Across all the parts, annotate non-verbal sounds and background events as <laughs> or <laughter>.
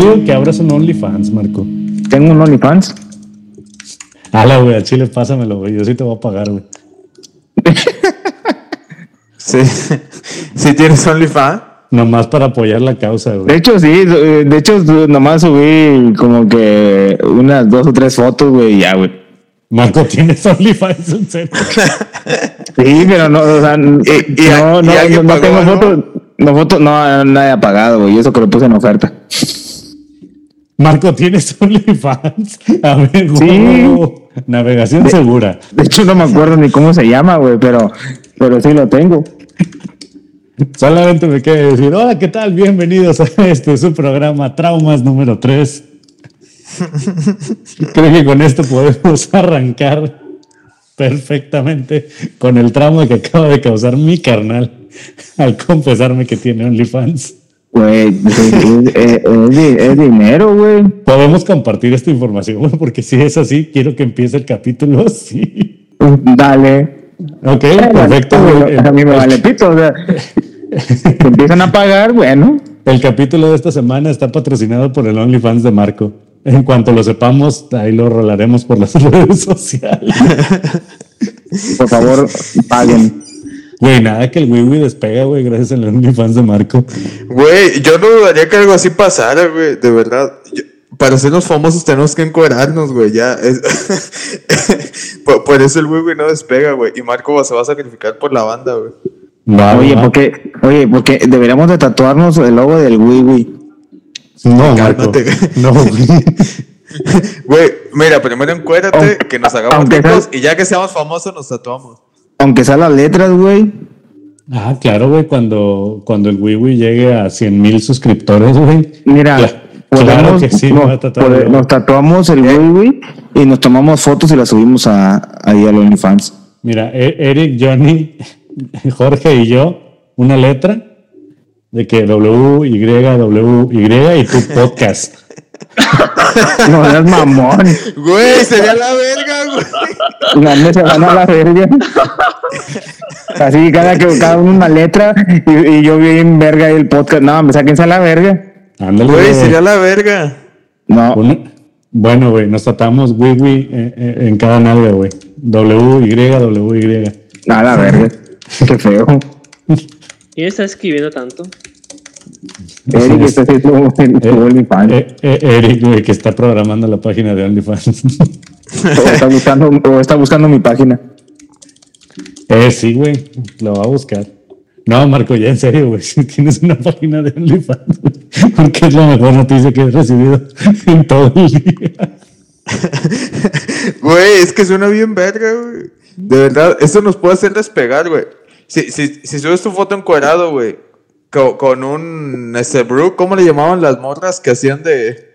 Yo digo que abras un OnlyFans, Marco. Tengo un OnlyFans. Hala, güey, a Chile, pásamelo, güey. Yo sí te voy a pagar, güey. <laughs> Sí. ¿Sí tienes OnlyFans? Nomás para apoyar la causa, güey. De hecho, sí, de hecho, nomás subí como que unas dos o tres fotos, güey, y ya, güey. Marco, ¿tienes OnlyFans en serio? <laughs> Sí, pero no, o sea, Y- y- no, y no, no, no pagó, tengo ¿no? fotos, no fotos, no, nadie ha pagado, güey, eso que lo puse en oferta. Marco, ¿tienes <laughs> OnlyFans? A ver, Sí. Navegación segura. De hecho, no me acuerdo ni cómo se llama, güey, pero, pero sí lo tengo. Solamente me queda decir, hola, ¿qué tal? Bienvenidos a este su programa Traumas número 3. <laughs> Creo que con esto podemos <laughs> arrancar perfectamente con el trauma que acaba de causar mi carnal al confesarme que tiene OnlyFans. Güey, es, es- es- es di- es dinero, güey. Podemos compartir esta información, güey, porque si es así, quiero que empiece el capítulo así. Dale. Ok, perfecto. güey. A mí me vale pito, o sea, te empiezan a pagar, bueno. El capítulo de esta semana está patrocinado por el OnlyFans de Marco. En cuanto lo sepamos, ahí lo rolaremos por las <laughs> redes sociales. Por favor, paguen. Güey, nada que el Wiwi despega, güey, gracias al OnlyFans de Marco. Güey, yo no dudaría que algo así pasara, güey, de verdad. Yo- para sernos famosos tenemos que encuerarnos, güey, ya. es- <laughs> por, por eso el güey, no despega, güey. Y Marco se va a sacrificar por la banda, güey. Va, Oye, va. porque, oye, porque deberíamos de tatuarnos el logo del Wiwi. No, Marco. No, <laughs> güey. Güey, mira, primero encuérate, que nos hagamos ricos sea- y ya que seamos famosos nos tatuamos. Aunque sean las letras, güey. Ah, claro, güey, cuando, cuando el Wiwi llegue a 100 mil suscriptores, güey. Mira, Cla- claro podemos- que sí, no, me va a tatuar pode- yo. nos tatuamos el Wiwi y nos tomamos fotos y las subimos a, ahí al OnlyFans. Mira, E- Eric, Johnny, <laughs> Jorge y yo, una letra de que W, Y, W, Y y tu podcast. <laughs> No seas mamón. Güey, sería la verga, güey. La neta se van a la <laughs> verga. Así, cada, que, cada uno una letra y, y yo bien verga ahí el podcast. No, me sáquense a la verga. Ándale, Güey, güey. sería la verga. No, Bueno, güey, nos tratamos Wiwi eh, eh, en cada nalga, güey. W, Y, W, Y. a la verga. Qué feo. ¿Quién está escribiendo tanto? Eric está haciendo OnlyFans. Eric, güey, que está programando la página de OnlyFans. <laughs> O está <laughs> buscando, o está buscando mi página. eh, sí, güey, lo va a buscar. No, Marco, ya en serio, güey, <laughs> si tienes una página de OnlyFans, güey, porque es la mejor noticia que he recibido <laughs> en todo el día. Güey, es que suena bien verga, güey. De verdad, esto nos puede hacer despegar, güey. Si, si, si subes tu foto encuadrado, güey, co- con, un brew, ¿cómo le llamaban las morras que hacían de.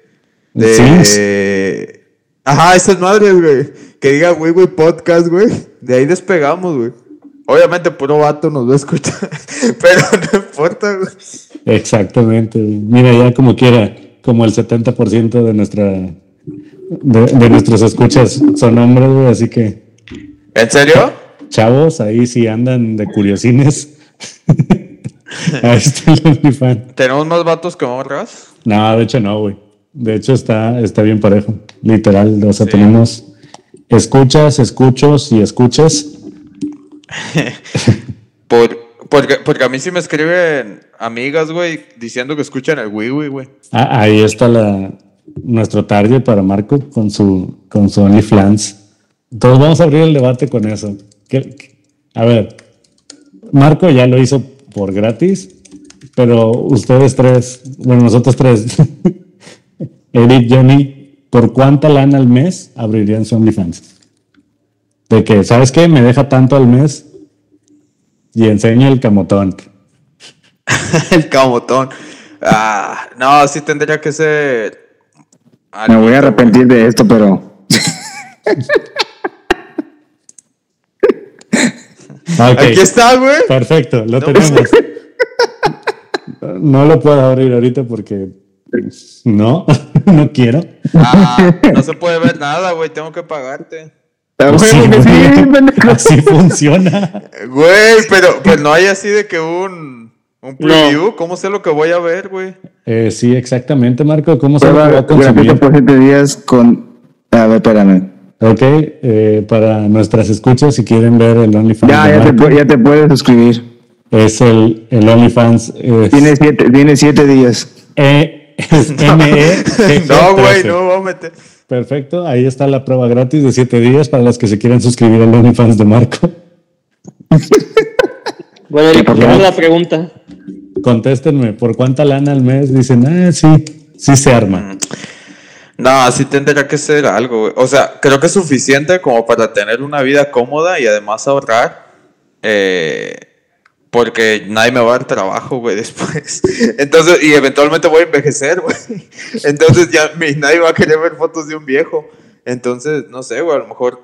de. Ajá, esas madres, güey. Que diga, güey, güey, podcast, güey. De ahí despegamos, güey. Obviamente, puro vato nos va a escuchar. <laughs> Pero no importa, güey. Exactamente. güey. Mira, ya como quiera, como el 70% de nuestra de, de nuestros escuchas son hombres, güey, así que ¿En serio? chavos, ahí si andan de curiosines. <laughs> <laughs> ahí está el OnlyFans. ¿Tenemos más vatos que morras? No, de hecho no, güey. De hecho está, está bien parejo, literal. O sea, tenemos escuchas, escuchos y escuchas. <laughs> Por, porque, porque a mí sí me escriben amigas, güey, diciendo que escuchan el Wiwi, güey. Ah, ahí está la, nuestro target para Marco con su, con su OnlyFans. Entonces vamos a abrir el debate con eso. ¿Qué- qué- a ver, Marco ya lo hizo por gratis, pero ustedes tres, bueno, nosotros tres, <laughs> Eric, Johnny, ¿por cuánta lana al mes abrirían su OnlyFans? De que, ¿sabes qué? Me deja tanto al mes y enseña el camotón. <laughs> el camotón. Ah, no, sí tendría que ser. Me voy a arrepentir de esto, pero. <laughs> Aquí está, güey. Perfecto, lo No. tenemos. No lo puedo abrir ahorita porque no, <laughs> no quiero. Ah, no se puede ver nada, güey. Tengo que pagarte. Ah, Sí, güey, que sí, <laughs> pendejo. Así funciona. Güey, pero, pero no hay así de que un. ¿Un preview? ¿Cómo sé lo que voy a ver, güey? Eh, sí, exactamente, Marco. ¿Cómo se va a consumir? por 7 días con. A ver, espérame. Ok, eh, para nuestras escuchas, si quieren ver el OnlyFans Ya, ya te, Marco, pu- ya te puedes suscribir. es el, el OnlyFans. Es, Tiene siete, tiene siete días. E- es ME. <laughs> no, güey, no voy a meter. Perfecto, ahí está la prueba gratis de 7 días para los que se quieran suscribir al OnlyFans de Marco. Bueno, Eric, por ¿cuál es favor. la pregunta? Contéstenme, ¿por cuánta lana al mes? Dicen, ah, sí, sí se arma. No, sí tendría que ser algo, güey. O sea, creo que es suficiente como para tener una vida cómoda y además ahorrar. eh, porque nadie me va a dar trabajo, güey, <laughs> después. Entonces, y eventualmente voy a envejecer, güey. <laughs> Entonces ya mi- nadie va a querer ver fotos de un viejo. Entonces, no sé, güey, a lo mejor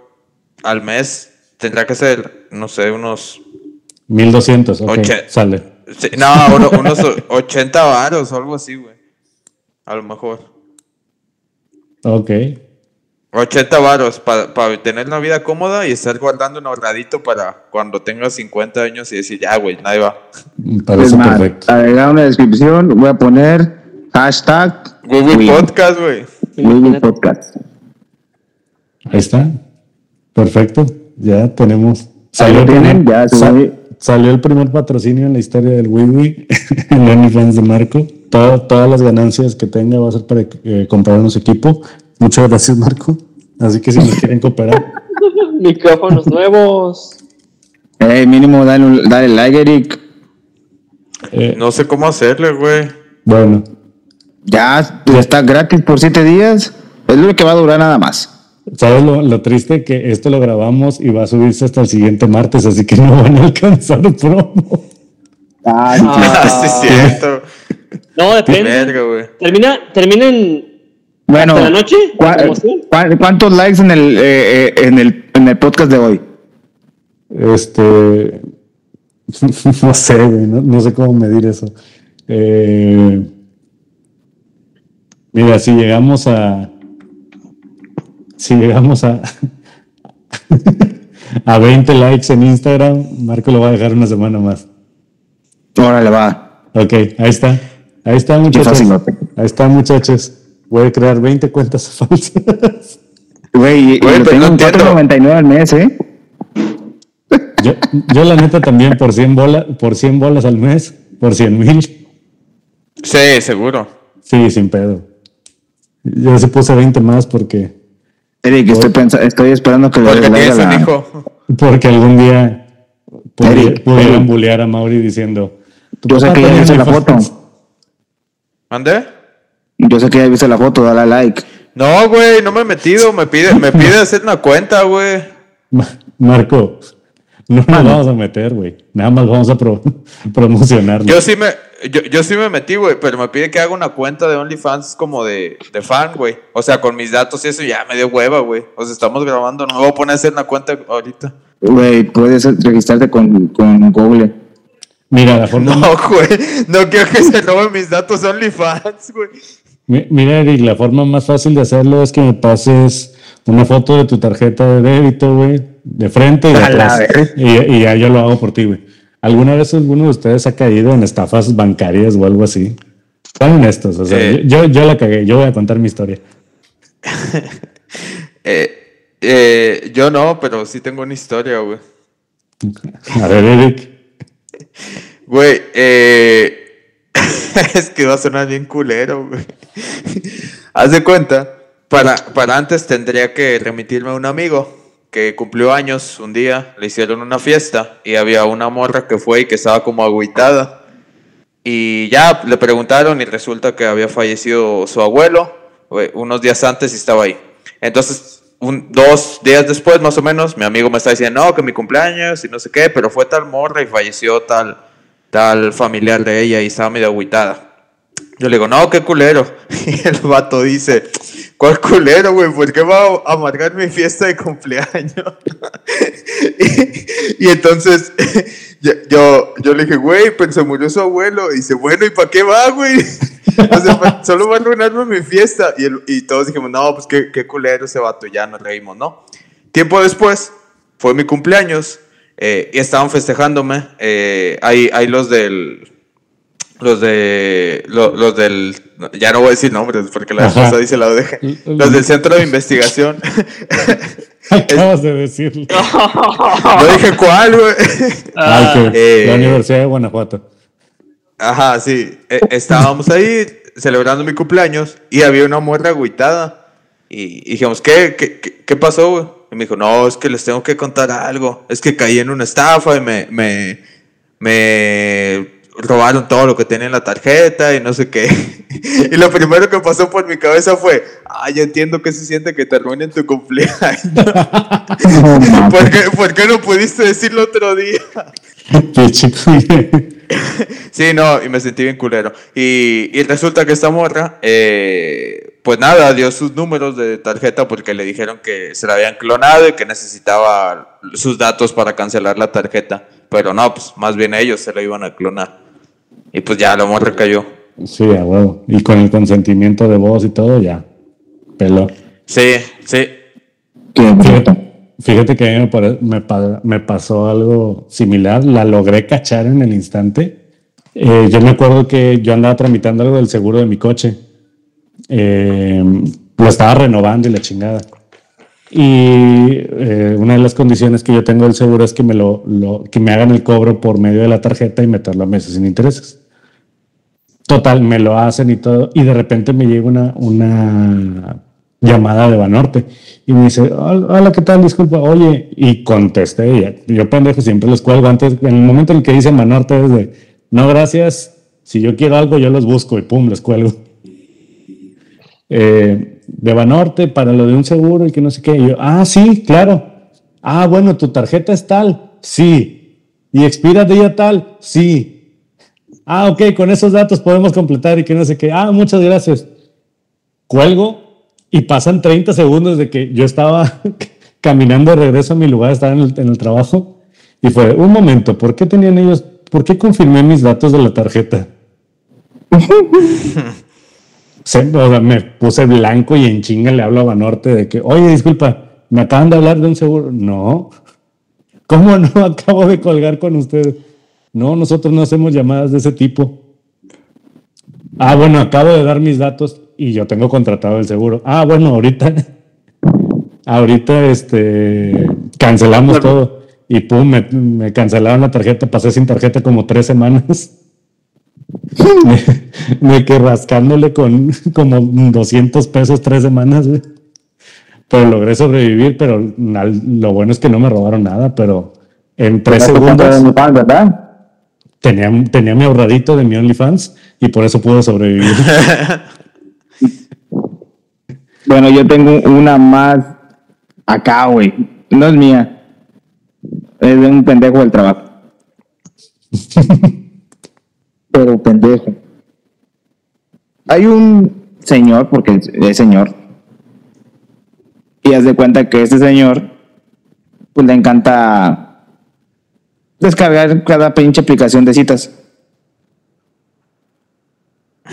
al mes tendrá que ser, no sé, unos... 1200, ok, sale. sí, no, uno- unos <laughs> 80 varos o algo así, güey. A lo mejor. Ok, 80 varos para tener una vida cómoda y estar guardando un ahorradito para cuando tenga 50 años y decir, ya, güey, nadie va. me Es parece más, perfecto. agregar una descripción. Voy a poner hashtag Wii- podcast, güey. Wii Podcast. Ahí está. Perfecto. Ya tenemos. El tienen, ya salió el primer patrocinio en la historia del WiiWi, <laughs> en OnlyFans de Marco. Todo- todas las ganancias que tenga va a ser para eh, comprar unos equipos. Muchas gracias, Marco. Así que si nos quieren cooperar, <laughs> Micrófonos nuevos. Eh, mínimo dale, dale like, Eric. eh, No sé cómo hacerle, güey. bueno, Ya está gratis por siete días. Es lo que va a durar nada más. ¿sabes lo, lo triste? Que esto lo grabamos y va a subirse hasta el siguiente martes, así que no van a alcanzar promo. <laughs> Ah, sí, es cierto. No, depende. Termina, termina en. Bueno, ¿Hasta la noche? ¿cuá- ¿Promoción? cuá- ¿cuántos likes en el, eh, eh, en, el, en el podcast de hoy? Este. <laughs> No sé, güey, no, no sé cómo medir eso. Eh, mira, si llegamos a. Si llegamos a. <laughs> a 20 likes en Instagram, Marco lo va a dejar una semana más. Órale, va. Ok, ahí está. Ahí está, muchachos. Ahí está, muchachos. Voy a crear 20 cuentas <laughs> falsas. Güey, pero tengo no en entiendo. 4.99 al mes, ¿eh? Yo, yo la neta también por 100 bolas, por 100 bolas al mes, por 100 mil. Sí, seguro. Sí, sin pedo. Yo se puse 20 más porque, Eric, estoy, pensa- estoy esperando que le Porque le tienes haga un la- hijo. porque algún día pudieran Eric. bullear a Mauri diciendo. "Tu Yo sé que ya viste la OnlyFans". foto. ¿Mande? Yo sé que ya viste la foto, dale a like. No, güey, no me he metido. Me pide, me pide <laughs> hacer una cuenta, güey. Ma- Marco, no nos vamos a meter, güey. Nada más vamos a pro- <laughs> promocionarlo. Yo sí me, yo, yo sí me metí, güey, pero me pide que haga una cuenta de OnlyFans como de, de fan, güey. O sea, con mis datos y eso ya me dio hueva, güey. O sea, estamos grabando, no me voy a poner a hacer una cuenta ahorita. Güey, puedes registrarte con, con Google. Mira, la forma, <laughs> No, güey, no quiero que se roben mis datos OnlyFans, güey. Mi- mira, Eric, la forma más fácil de hacerlo es que me pases una foto de tu tarjeta de débito, güey, de frente y de atrás. y ya yo lo hago por ti, güey. ¿Alguna vez alguno de ustedes ha caído en estafas bancarias o algo así? Sean honestos, o sea, Eh. yo, yo la cagué, yo voy a contar mi historia. <laughs> Eh, eh, yo no, pero sí tengo una historia, güey. A ver, Eric. Güey, eh, <laughs> es que va a sonar bien culero, güey. Haz de cuenta, para, para antes tendría que remitirme a un amigo que cumplió años un día, le hicieron una fiesta y había una morra que fue y que estaba como agüitada. Y ya le preguntaron y resulta que había fallecido su abuelo unos días antes y estaba ahí. Entonces, dos días después más o menos, mi amigo me está diciendo, no, que mi cumpleaños y no sé qué, pero fue tal morra y falleció tal, tal familiar de ella y estaba medio agüitada. Yo le digo, no, qué culero. <laughs> Y el vato dice, ¿cuál culero, güey? ¿Por qué va a amargar mi fiesta de cumpleaños? <laughs> y, y entonces <laughs> yo, yo, le dije, güey, pero se murió su abuelo. Y dice, bueno, ¿y para qué va, güey? O sea, solo va a arruinarme mi fiesta. Y, el- y todos dijimos, no, pues qué, qué culero ese vato. Ya nos reímos, ¿no? Tiempo después, fue mi cumpleaños. Eh, y estaban festejándome. eh, ahí, ahí los del los de lo- los del ya no voy a decir nombres porque la esposa dice la ODG los del centro de investigación <laughs> <laughs> Acabas de decirlo. <laughs> no dije cuál güey que eh, la Universidad de Guanajuato. ajá sí Eh, estábamos ahí celebrando mi cumpleaños y había una muerra agüitada y, y dijimos ¿qué, qué, qué, qué pasó güey? Y me dijo no es que les tengo que contar algo es que caí en una estafa y me me me robaron todo lo que tenía en la tarjeta y no sé qué. <laughs> Y lo primero que pasó por mi cabeza fue, ah, ya entiendo que se siente que te arruinen tu cumpleaños. <laughs> ¿Por qué, por qué no pudiste decirlo otro día? <laughs> Sí, no, y me sentí bien culero. Y, y resulta que esta morra, eh, pues nada, dio sus números de tarjeta porque le dijeron que se la habían clonado y que necesitaba sus datos para cancelar la tarjeta. Pero no, pues más bien ellos se la iban a clonar. Y pues ya la morra cayó. Sí, a huevo. Y con el consentimiento de vos y todo, ya. Peló. Sí, sí. Fíjate, fíjate que a mí me, me pasó algo similar. La logré cachar en el instante. Eh, yo me acuerdo que yo andaba tramitando algo del seguro de mi coche. Eh, lo estaba renovando y la chingada. Y eh, una de las condiciones que yo tengo del seguro es que me, lo, que me hagan el cobro por medio de la tarjeta y meterlo a meses sin intereses. Total, me lo hacen y todo. Y de repente me llega una, una llamada de Banorte y me dice, "Hol- hola, ¿qué tal? Disculpa, oye. Y contesté, y yo pendejo siempre los cuelgo antes, en el momento en el que dicen Banorte es de, no, gracias, si yo quiero algo yo los busco y pum, los cuelgo. Eh, de Banorte para lo de un seguro y que no sé qué. Y yo, ah, sí, claro. Ah, bueno, tu tarjeta es tal. Sí. ¿Y expira de ella tal? Sí. Ah, ok, con esos datos podemos completar y que no sé qué. Ah, muchas gracias. Cuelgo y pasan 30 segundos de que yo estaba <laughs> caminando de regreso a mi lugar, estaba en el, en el trabajo y fue, un momento, ¿por qué tenían ellos, por qué confirmé mis datos de la tarjeta? <laughs> Se- o sea, me puse blanco y en chinga le hablo a Banorte de que, oye, disculpa, me acaban de hablar de un seguro. No. ¿Cómo no? <laughs> Acabo de colgar con ustedes. No, nosotros no hacemos llamadas de ese tipo. Ah, bueno, acabo de dar mis datos y yo tengo contratado el seguro. Ah, bueno, ahorita, <laughs> ahorita, este, cancelamos todo. Y pum, me, me cancelaron la tarjeta, pasé sin tarjeta como tres semanas. <laughs> me, me quedé rascándole con como 200 pesos tres semanas, güey. Pero logré sobrevivir, pero lo bueno es que no me robaron nada, pero en tres de segundos tenía, tenía mi ahorradito de mi OnlyFans y por eso pude sobrevivir. <laughs> Bueno, yo tengo una más acá, güey. No es mía. Es de un pendejo del trabajo. <laughs> Pero pendejo. Hay un señor, porque es- señor, y haz de cuenta que este señor, pues le encanta descargar cada pinche aplicación de citas.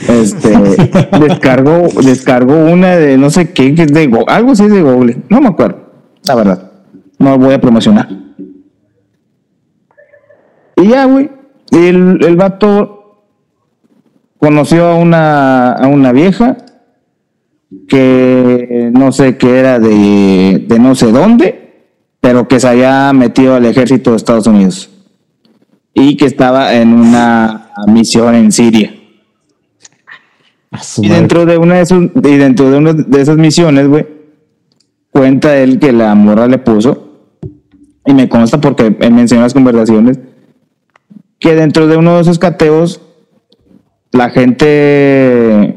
Este, <laughs> descargó, descargó una de no sé qué, que es de Go- algo así es de Google, no me acuerdo, la verdad, no voy a promocionar. Y ya, güey, el, el vato conoció a una, a una vieja que no sé qué era de, de no sé dónde, pero que se había metido al ejército de Estados Unidos y que estaba en una misión en Siria. Y dentro de una de y dentro de una de esas misiones, güey, cuenta él que la morra le puso, y me consta porque él mencionó las conversaciones, que dentro de uno de esos cateos, la gente,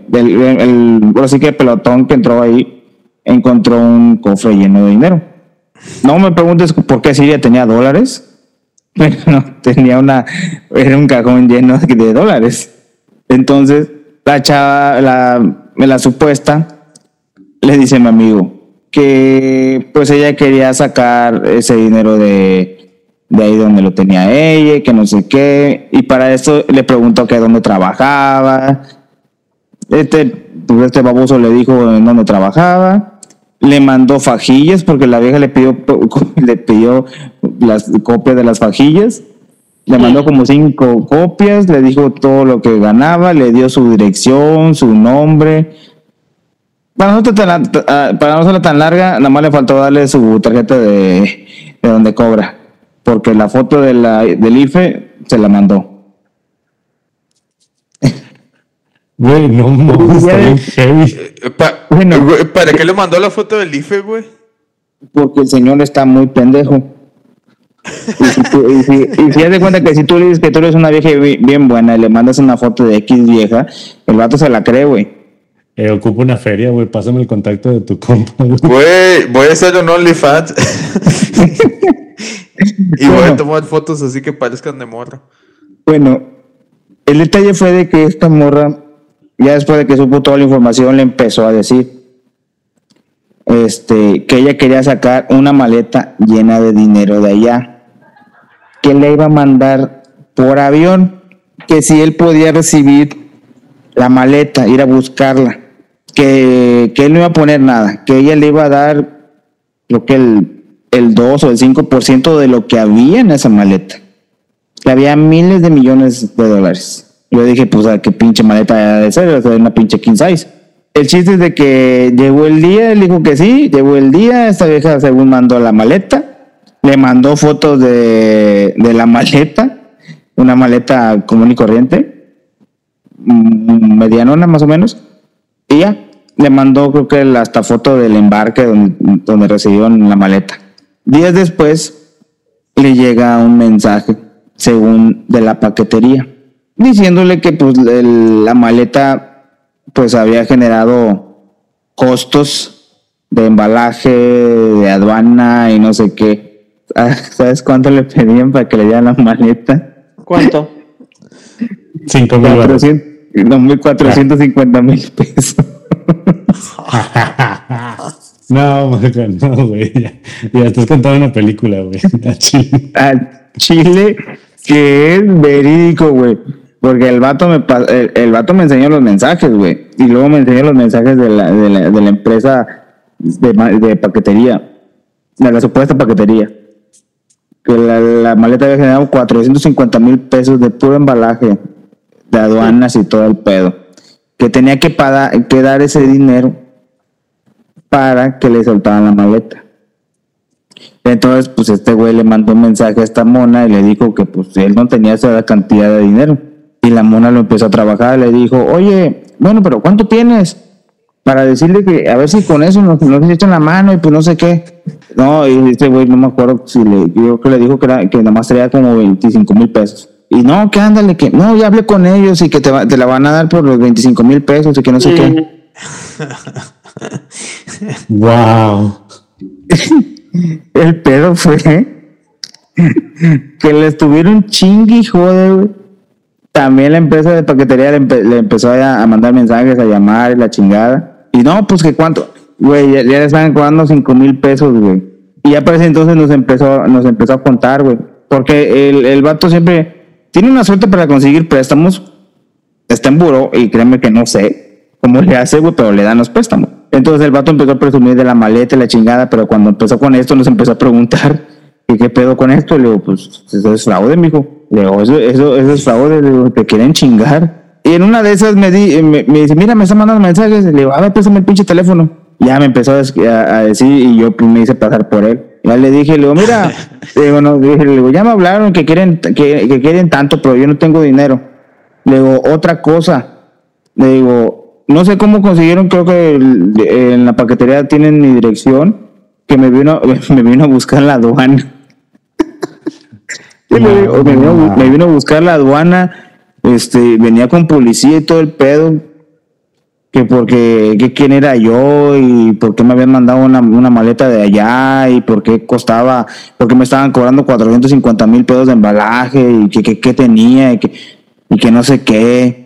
del, el, el- que el pelotón que entró ahí, encontró un cofre lleno de dinero. No me preguntes por qué Siria tenía dólares, <laughs> pero no, tenía una, era un cajón lleno de dólares. Entonces, la chava, la, la supuesta, le dice a mi amigo que pues ella quería sacar ese dinero de, de ahí donde lo tenía ella, que no sé qué, y para eso le preguntó que dónde trabajaba. Este, pues, este baboso le dijo en dónde trabajaba, le mandó fajillas porque la vieja le pidió, <laughs> le pidió las copias de las fajillas Le mandó como cinco copias, le dijo todo lo que ganaba, le dio su dirección, su nombre. Para no, tan, ah, para no ser tan larga, nada más le faltó darle su tarjeta de, de donde cobra. Porque la foto de la, del IFE se la mandó. Güey, no mames, está bien heavy. Eh, pa- Bueno. güey, ¿Para qué le mandó la foto del IFE, güey? Porque el señor está muy pendejo. Y si, tú- y si, y si haz de cuenta que si tú le dices que tú eres una vieja bi- bien buena y le mandas una foto de X vieja, el vato se la cree, güey. Eh, ocupo una feria, güey. Pásame el contacto de tu compa, güey. Güey, voy a hacer un OnlyFans. <laughs> y voy a Bueno. tomar fotos así que parezcan de morra. Bueno, el detalle fue de que esta morra, ya después de que supo toda la información, le empezó a decir este, que ella quería sacar una maleta llena de dinero de allá, que le iba a mandar por avión, que si él podía recibir la maleta, ir a buscarla, que, que él no iba a poner nada, que ella le iba a dar, creo que el, el 2 o el 5% de lo que había en esa maleta había miles de millones de dólares. Yo dije, pues, ¿a qué pinche maleta era de ser? O una pinche king size. El chiste es de que llegó el día, él dijo que sí, llegó el día, esta vieja según mandó la maleta, le mandó fotos de, de la maleta, una maleta común y corriente, medianona más o menos, y ya, le mandó creo que hasta foto del embarque donde, donde recibieron la maleta. Días después, le llega un mensaje, según de la paquetería, diciéndole que pues el- la maleta pues había generado costos de embalaje, de aduana y no sé qué. Ah, ¿Sabes cuánto le pedían para que le dieran la maleta? ¿Cuánto? Cinco mil baros. 400, 2.450 mil pesos. <laughs> No, <laughs> no, güey. Ya, estás contando una película, güey. <laughs> A Chile. a Chile, que es verídico, güey. Porque el vato me el, el vato me enseñó los mensajes, güey. Y luego me enseñó los mensajes de la, de la, empresa de, paquetería. De la supuesta paquetería. Que la, maleta había generado 450 mil pesos de puro embalaje, de aduanas y todo el pedo. Que tenía que, que dar ese dinero para que le soltaran la maleta. Entonces, pues este güey le mandó un mensaje a esta mona y le dijo que pues él no tenía esa cantidad de dinero. Y la mona lo empezó a trabajar, le dijo, oye, bueno, pero ¿cuánto tienes? Para decirle que a ver si con eso nos, nos echan la mano y pues no sé qué. No, y este güey no me acuerdo si le, yo que le dijo que, era, que nada más traía como 25 mil pesos. Y no, que ándale, que no, ya hablé con ellos y que te, va- te la van a dar por los 25 mil pesos y que no sé qué. <laughs> Wow. <laughs> El pedo fue que le estuvieron chingui y jode, güey. También la empresa de paquetería le, empe- le empezó a, mandar mensajes, a llamar y la chingada. Y no, pues que cuánto, güey, ya, le estaban cobrando cinco mil pesos, güey. Y ya para ese entonces nos empezó, nos empezó a contar, güey. Porque el, el vato siempre tiene una suerte para conseguir préstamos. Está en buró y créeme que no sé cómo le hace, güey, pero le dan los préstamos. Entonces el vato empezó a presumir de la maleta y la chingada, pero cuando empezó con esto nos empezó a preguntar ¿y qué pedo con esto? Le digo, pues eso es fraude, mijo. Le digo, eso, eso, eso es fraude, le digo, te quieren chingar. Y en una de esas me, di, me, me dice, mira, me está mandando mensajes. Le digo, a ver, préstame el pinche teléfono. Ya me empezó a, decir y yo me hice pasar por él. Ya le dije, le digo, mira, <laughs> le digo, no, le digo, ya me hablaron que quieren, que, que quieren tanto, pero yo no tengo dinero. Le digo, otra cosa. Le digo, no sé cómo consiguieron, creo que el- en la paquetería tienen mi dirección, que me vino, <laughs> me vino a buscar la aduana. <laughs> Me, vino- me vino, a bu- me vino a buscar la aduana, este, venía con policía y todo el pedo, que porque, que quién era yo y por qué me habían mandado una, una maleta de allá y por qué costaba, porque me estaban cobrando 450 mil pesos de embalaje y que, que, que tenía y que, y que no sé qué.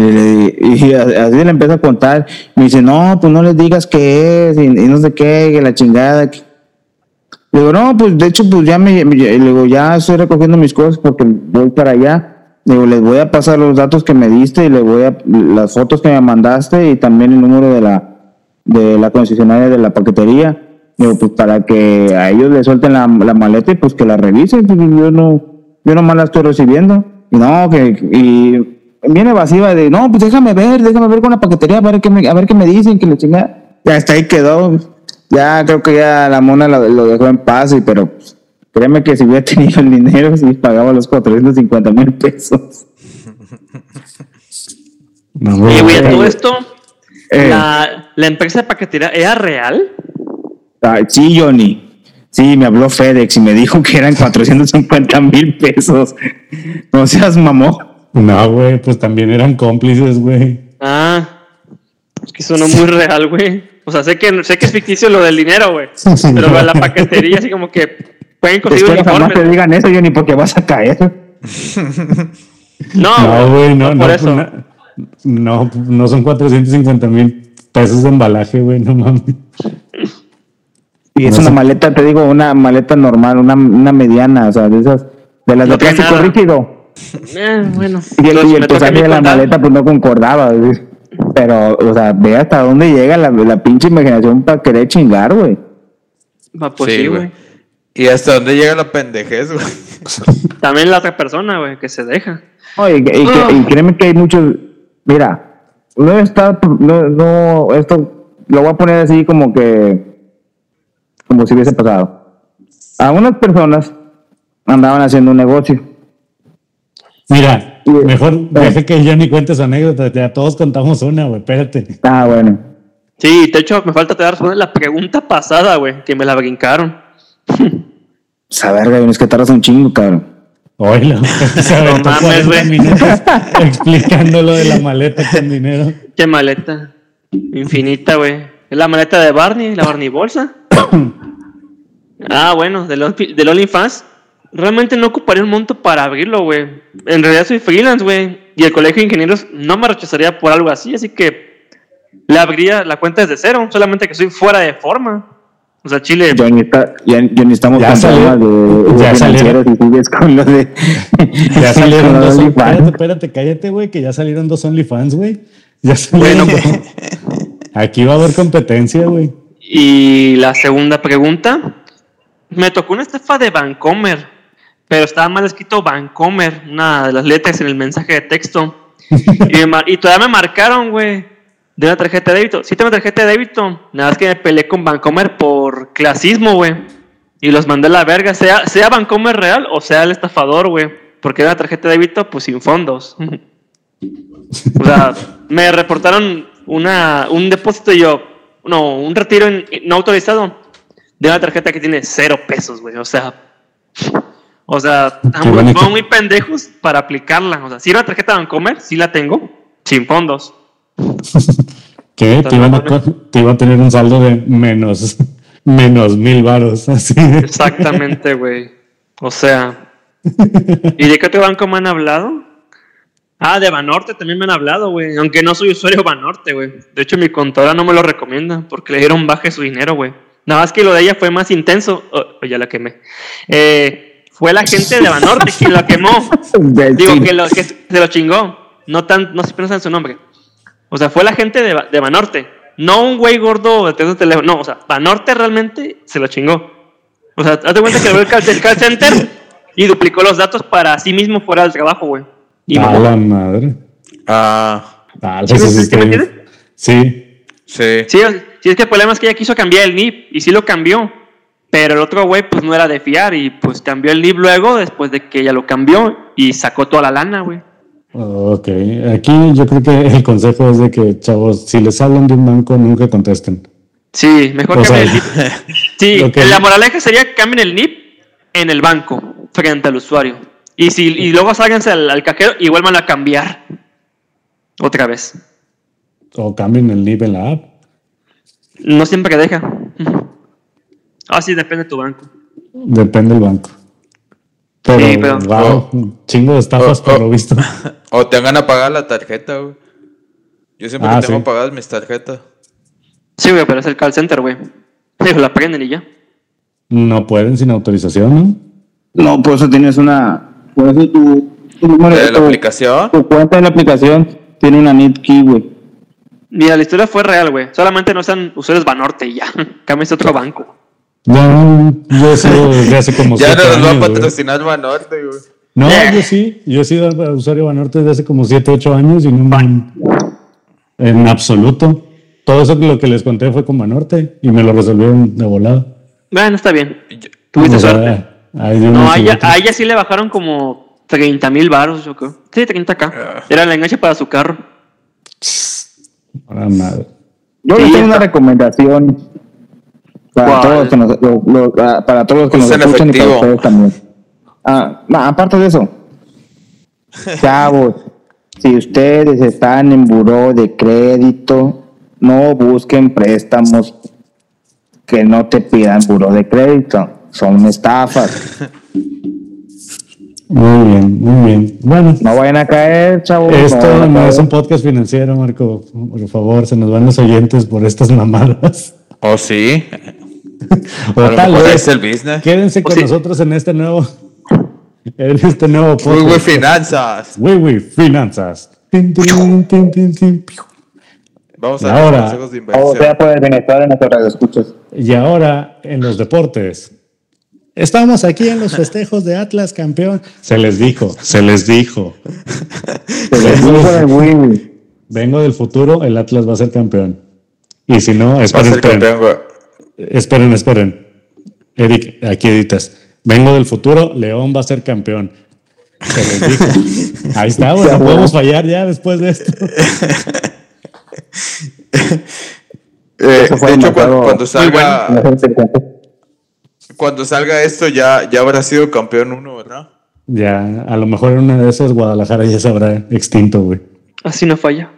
Y, así le empiezo a contar. Me dice, no, pues no les digas qué es y, y no sé qué, que la chingada. Le digo, no, pues de hecho, pues ya me, me- le digo, ya estoy recogiendo mis cosas porque voy para allá. Le digo, les voy a pasar los datos que me diste y le voy a, las fotos que me mandaste y también el número de la, de la concesionaria de la paquetería. Le Digo, pues para que a ellos le suelten la, la maleta y pues que la revisen. Pues yo no, yo nomás la estoy recibiendo. Y no, que, y viene evasiva de, no, pues déjame ver, déjame ver con la paquetería, a ver qué me, a ver qué me dicen, que le chinga. Ya hasta ahí quedó. Ya creo que ya la mona lo, lo dejó en paz, y, pero pues, créeme que si hubiera tenido el dinero, sí pagaba los 450 mil pesos. <laughs> No, Y güey, todo esto, eh. la, la empresa de paquetería era real. Ah, sí, Johnny. Sí, me habló FedEx y me dijo que eran 450 mil pesos. No seas mamón. No, güey, pues también eran cómplices, güey. Ah, es que sonó muy real, güey. O sea, sé que, sé que es ficticio lo del dinero, güey. <laughs> Pero la paquetería, así como que pueden conseguir Espero uniformes. te digan eso, Johnny, porque vas a caer. No, No, güey, no, no. Por pues, eso. no, no son 450 mil pesos de embalaje, güey, no mames. Y es No una sé. maleta, te digo, una maleta normal, una, una mediana, o sea, de esas, de las No de plástico nada. rígido. Eh, bueno. Y el, y mí de la maleta, pues no concordaba. Pero, o sea, ve hasta dónde llega la, la pinche imaginación para querer chingar, güey. Va, pues sí, güey. ¿Y hasta dónde llega la pendejez, güey? <laughs> También la otra persona, güey, que se deja. No, y, y que- y créeme que hay muchos. Mira, no está. No, no, esto lo voy a poner así como que. Como si hubiese pasado. A unas personas andaban haciendo un negocio. Mira, Y- mejor deje que yo ni cuente su anécdota. Ya todos contamos una, güey, espérate. Ah, bueno. Sí, de hecho, me falta te dar responder la pregunta pasada, güey, que me la brincaron. <laughs> Esa verga, es que tardas un chingo, cabrón. Oílo, se <laughs> aventó mames, 40 güey. <laughs> explicando lo de la maleta con dinero. ¿Qué maleta? Infinita, güey. Es la maleta de Barney, la Barney bolsa. <coughs> ah, bueno, del Only- del OnlyFans. Realmente no ocuparía un monto para abrirlo, güey. En realidad soy freelance, güey. Y el colegio de ingenieros no me rechazaría por algo así, así que le abriría la cuenta desde cero, solamente que soy fuera de forma. O sea, Chile. Ya ni, está, ya, ya ni estamos Ya salió- de, de ya financieros y sigues con lo de. Ya <laughs> salieron dos. de Espérate, OnlyFans. espérate, cállate, güey, que ya salieron dos OnlyFans, güey. Ya <laughs> salieron. Bueno, Aquí va a haber competencia, güey. Y la segunda pregunta, me tocó una estafa de Vancomer, pero estaba mal escrito Vancomer, una de las letras en el mensaje de texto. y, todavía me marcaron, güey, de una tarjeta de débito. Sí tengo tarjeta de débito, nada más que me peleé con Vancomer por clasismo, güey. Y los mandé a la verga, sea, sea Vancomer real o sea el estafador, güey. Porque era una tarjeta de débito, pues sin fondos. O sea, me reportaron una, un depósito y yo, no, un retiro no autorizado de una tarjeta que tiene cero pesos, güey. O sea, o sea, estamos muy pendejos para aplicarla. O sea, si era una tarjeta Bancomer, sí la tengo, sin fondos. <laughs> ¿Qué? Te, a, iba a tener un saldo de menos, <laughs> menos mil varos, así. Exactamente, <laughs> güey. O sea, ¿y de qué otro banco me han hablado? Ah, de Banorte también me han hablado, güey. Aunque no soy usuario de Banorte, güey. De hecho, mi contadora no me lo recomienda porque le dieron baje su dinero, güey. Nada más que lo de ella fue más intenso. Oh, oh, ya la quemé. Eh, fue la gente de Banorte quien lo quemó. <laughs> Digo, que, lo, que se lo chingó. No tan, no se piensa en su nombre. O sea, fue la gente de, de Banorte. No un güey gordo de teléfono. No, o sea, Banorte realmente se lo chingó. O sea, hazte cuenta que abrió el call, el call center y duplicó los datos para sí mismo fuera del trabajo, güey. Y a la madre. Ah, Ah, ¿Sí me entiendes? Sí. sí. Sí, sí, es que el problema es que ella quiso cambiar el NIP y sí lo cambió. Pero el otro güey, pues no era de fiar y pues cambió el NIP luego después de que ella lo cambió y sacó toda la lana, güey. Ok. Aquí yo creo que el consejo es de que, chavos, si les hablan de un banco, nunca contesten. Sí, mejor O cambien sea, el NIP. <laughs> Sí, que- la moraleja sería que cambien el NIP en el banco frente al usuario. Y, si, y luego sálganse al, al cajero y vuelvan a cambiar. Otra vez. O cambien el NIP en la app. No siempre deja. Ah, sí, depende de tu banco. Depende del banco. Pero, Sí, pero- wow, un chingo de estafas Oh, por oh. lo visto. <laughs> O te hagan a pagar la tarjeta, güey. Yo siempre Ah, que tengo sí. pagadas mis tarjetas. Sí, güey, pero es el call center, güey. Digo, la prenden y ya. No pueden sin autorización, ¿no? No, por eso tienes una. Por eso tu, tu número ¿De la tu- aplicación? Tu cuenta de la aplicación tiene una NIT key, güey. Mira, la historia fue real, güey. Solamente no sean usuarios Banorte y ya. <laughs> Cámbiense a otro banco. Ya, yo sé <laughs> desde hace como Ya siete no nos va a patrocinar Banorte, güey. No, yo sí, yo he sido usuario de Banorte desde hace como 7, 8 años y no me- en absoluto. Todo eso que lo que les conté fue con Banorte y me lo resolvieron de volada. Bueno, está bien. Tuviste O sea, suerte. No, a ella, otros. a ella sí le bajaron como 30 mil baros, yo creo. Sí, 30k. Ah. Era el enganche para su carro. Ahora madre. Yo Sí, tengo está- una recomendación para todos, los que nos, lo- lo- ah, para todos los que nos escuchan y para ustedes también. Ah, aparte de eso, <laughs> chavos, si ustedes están en buró de crédito, no busquen préstamos que no te pidan buró de crédito. Son estafas. <laughs> Muy bien, muy bien. Bueno, No vayan a caer, chavos. esto no es un podcast financiero, Marco. Por favor, se nos van los oyentes por estas mamadas. ¿Oh, sí? O <laughs> A tal vez, es el business. quédense con sí. nosotros en este nuevo, <laughs> en este nuevo podcast. finanzas. Wey, finanzas. Tin, tin, tin, tin, tin. Vamos a ahora- consejos de O sea, inversión. por el bienestar de nuestros radioescuchas. Y ahora en los deportes. Estamos aquí en los festejos de Atlas campeón. Se les dijo, se les dijo. Se les dijo el. Vengo del futuro, el Atlas va a ser campeón. Y si no, Va a esperen, ser esperen, campeón, güey. Esperen, esperen. Eric, aquí editas. Vengo del futuro, León va a ser campeón. Se les dijo. Ahí está, <laughs> bueno, no podemos fallar ya después de esto. <laughs> Eh, de hecho, cuando, cuando salga, <laughs> cuando salga esto, ya, ya habrá sido campeón uno, ¿verdad? Ya, a lo mejor en una de esas Guadalajara ya se habrá extinto, güey. Así no falla.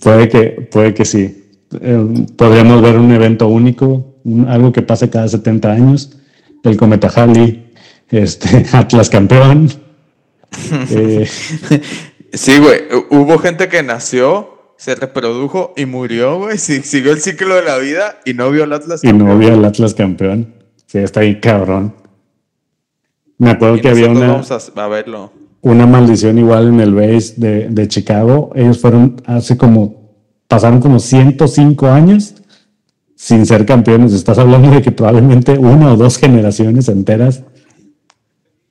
Puede que, puede que sí. Eh, podríamos ver un evento único, un- algo que pase cada 70 años. El Cometa Halley, este, <laughs> Atlas campeón. <laughs> Eh, Sí, güey. hu- Hubo gente que nació, se reprodujo y murió, güey. Siguió el ciclo de la vida y no vio al Atlas y no campeón. vio el Atlas campeón. Sí, está ahí cabrón. Me acuerdo Y que había una, vamos a, a verlo. una maldición igual en el base de, de Chicago. Ellos fueron hace como, pasaron como 105 años sin ser campeones. Estás hablando de que probablemente una o dos generaciones enteras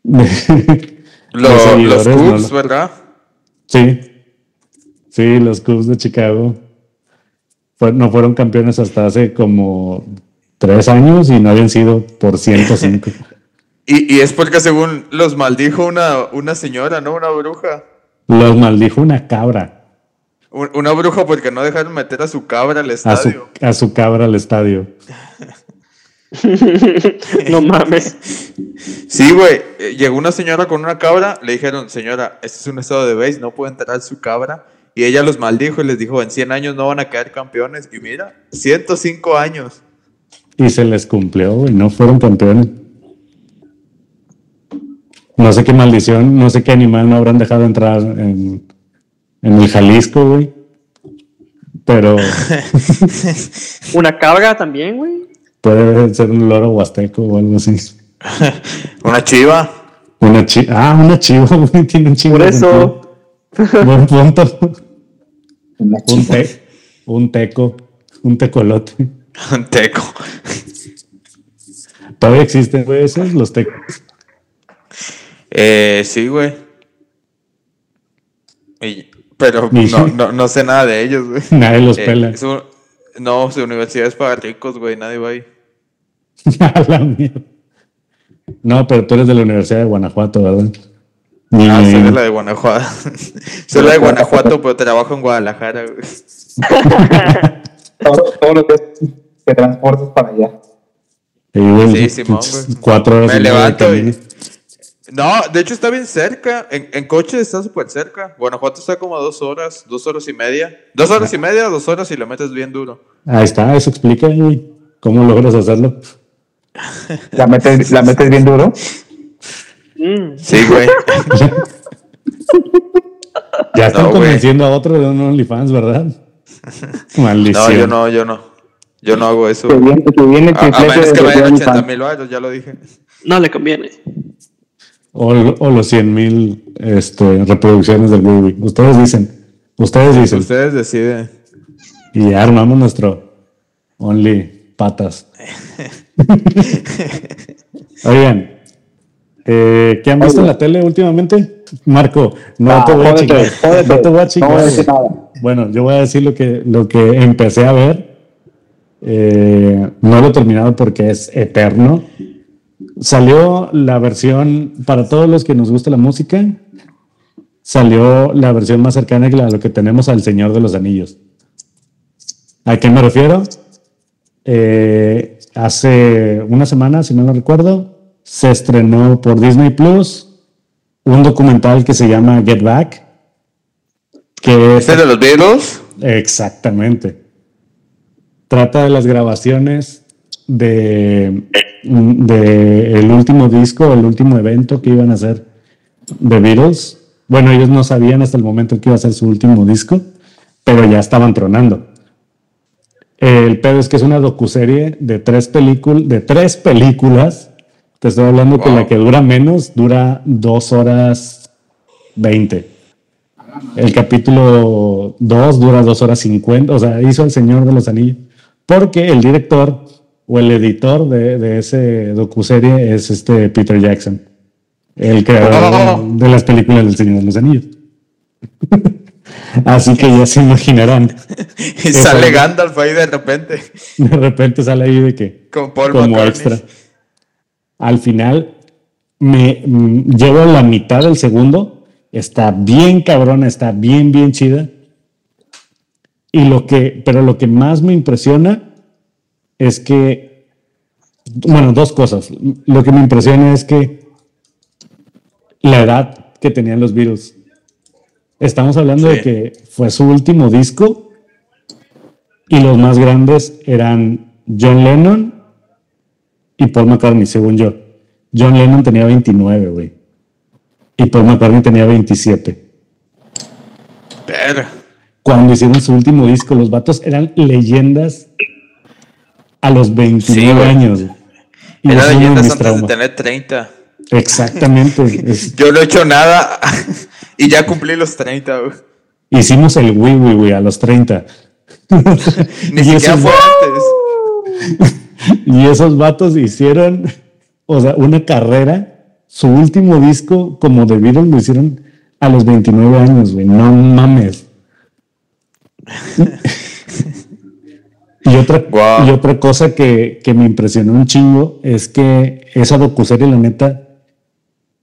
de, <laughs> Lo- de los. Cubs, ¿verdad? Sí, sí, los Cubs de Chicago fue- no fueron campeones hasta hace como tres años y no habían sido por 105. <laughs> Y, y es porque según los maldijo una, una señora, ¿no? Una bruja. Los maldijo una cabra Una bruja porque no dejaron meter a su cabra al a su, estadio. a su cabra al estadio. <laughs> no mames. Sí, güey. eh, Llegó una señora con una cabra, le dijeron, señora, este es un estado de base, no puede entrar su cabra. Y ella los maldijo y les dijo, en 100 años no van a quedar campeones. Y mira, 105 años. Y se les cumplió, y no fueron campeones. No sé qué maldición, no sé qué animal no habrán dejado entrar en, en el Jalisco, güey. Pero <laughs> Una cabra también, güey. puede ser un loro huasteco o algo así. <laughs> Una chiva. Una chi ah, una chiva, <laughs> güey, tiene un chivo. Por eso. Buen punto. Una Un, te, un teco, un tecolote. Un teco. Todavía existen, güey, esos, los tecos. Eh, sí, güey. Y- Pero no, no, no sé nada de ellos, güey. Nadie los Eh, pela. no, su universidad es para ricos, güey. Nadie va ahí. <laughs> La mierda. No, pero tú eres de la Universidad de Guanajuato, ¿verdad? Ni- Ah, soy de la de Guanajuato. <laughs> soy la de Guanajuato, pero trabajo en Guadalajara, güey. Todo, todo lo que es que transportes para allá. güey, Sí, Simón, güey. Cuatro horas Me de levanto y- camino. No, de hecho está bien cerca. En, en coche está súper cerca. Guanajuato está como a dos horas, dos horas y media. Dos horas y media, dos horas y lo metes bien duro. Ahí está, eso explica. ¿Cómo logras hacerlo? <laughs> La metes, la metes bien duro. Mm. Sí, güey. <laughs> Ya están No, güey. convenciendo a otro de un OnlyFans, ¿verdad? Maldición. <laughs> No, yo no, yo no. Yo no hago eso. Que viene, que viene A, menos que vayan OnlyFans. 80 mil ya lo dije. No le conviene. O, o los 100 mil este, reproducciones del Wii. Ustedes dicen. Ustedes dicen. Ustedes deciden. Y ya armamos nuestro Only Patas. <laughs> Oigan, Eh, ¿Qué han visto en la tele últimamente? Marco, no Ah, te voy a jódete, chingar. jódete. No te voy a No chingar. voy a decir güey. nada. Bueno, yo voy a decir lo que, lo que empecé a ver. Eh, no lo he terminado porque es eterno. Salió la versión, para todos los que nos gusta la música, salió la versión más cercana a lo que tenemos al Señor de los Anillos. ¿A qué me refiero? Eh, hace una semana, si no lo recuerdo, se estrenó por Disney Plus un documental que se llama Get Back. Que es ¿Este de los Beatles? Exactamente. Trata de las grabaciones de, de el último disco, el último evento que iban a hacer de Beatles. Bueno, ellos no sabían hasta el momento que iba a ser su último disco, pero ya estaban tronando. El pedo es que es una docuserie de tres películas, de tres películas. Te estoy hablando que la que dura menos dura dos horas veinte. El capítulo 2 dura 2 horas 50, o sea, hizo El Señor de los Anillos. Porque el director o el editor de, de ese docuserie es este Peter Jackson, el creador Oh. de, <laughs> de las películas del Señor de los Anillos. <laughs> Así que ya se imaginarán. <laughs> Y sale Gandalf ahí de repente. De repente sale ahí de que Paul como McCartney. extra. Al final me mm, llevo la mitad del segundo. Está bien cabrona, está bien, bien chida. Y lo que, pero lo que más me impresiona es que, bueno, dos cosas. Lo que me impresiona es que la edad que tenían los Beatles. Estamos hablando Sí. de que fue su último disco y los más grandes eran John Lennon y Paul McCartney, según yo. John Lennon tenía 29, güey. Y Paul McCartney tenía 27. Pero, Cuando hicieron su último disco, los vatos eran leyendas a los 29 Sí, años. Y era de leyendas antes de traumas. tener 30. Exactamente. <laughs> es- Yo no he hecho nada <laughs> y ya cumplí los 30, güey. hicimos el Wii Wii Wii a los 30. <laughs> Ni Y siquiera fue antes. Y esos vatos hicieron, o sea, una carrera. Su último disco como de Beatles lo hicieron a los 29 años, güey. No mames. Y, otra, Guau. y otra cosa que, que me impresionó un chingo es que esa docuserie, la neta,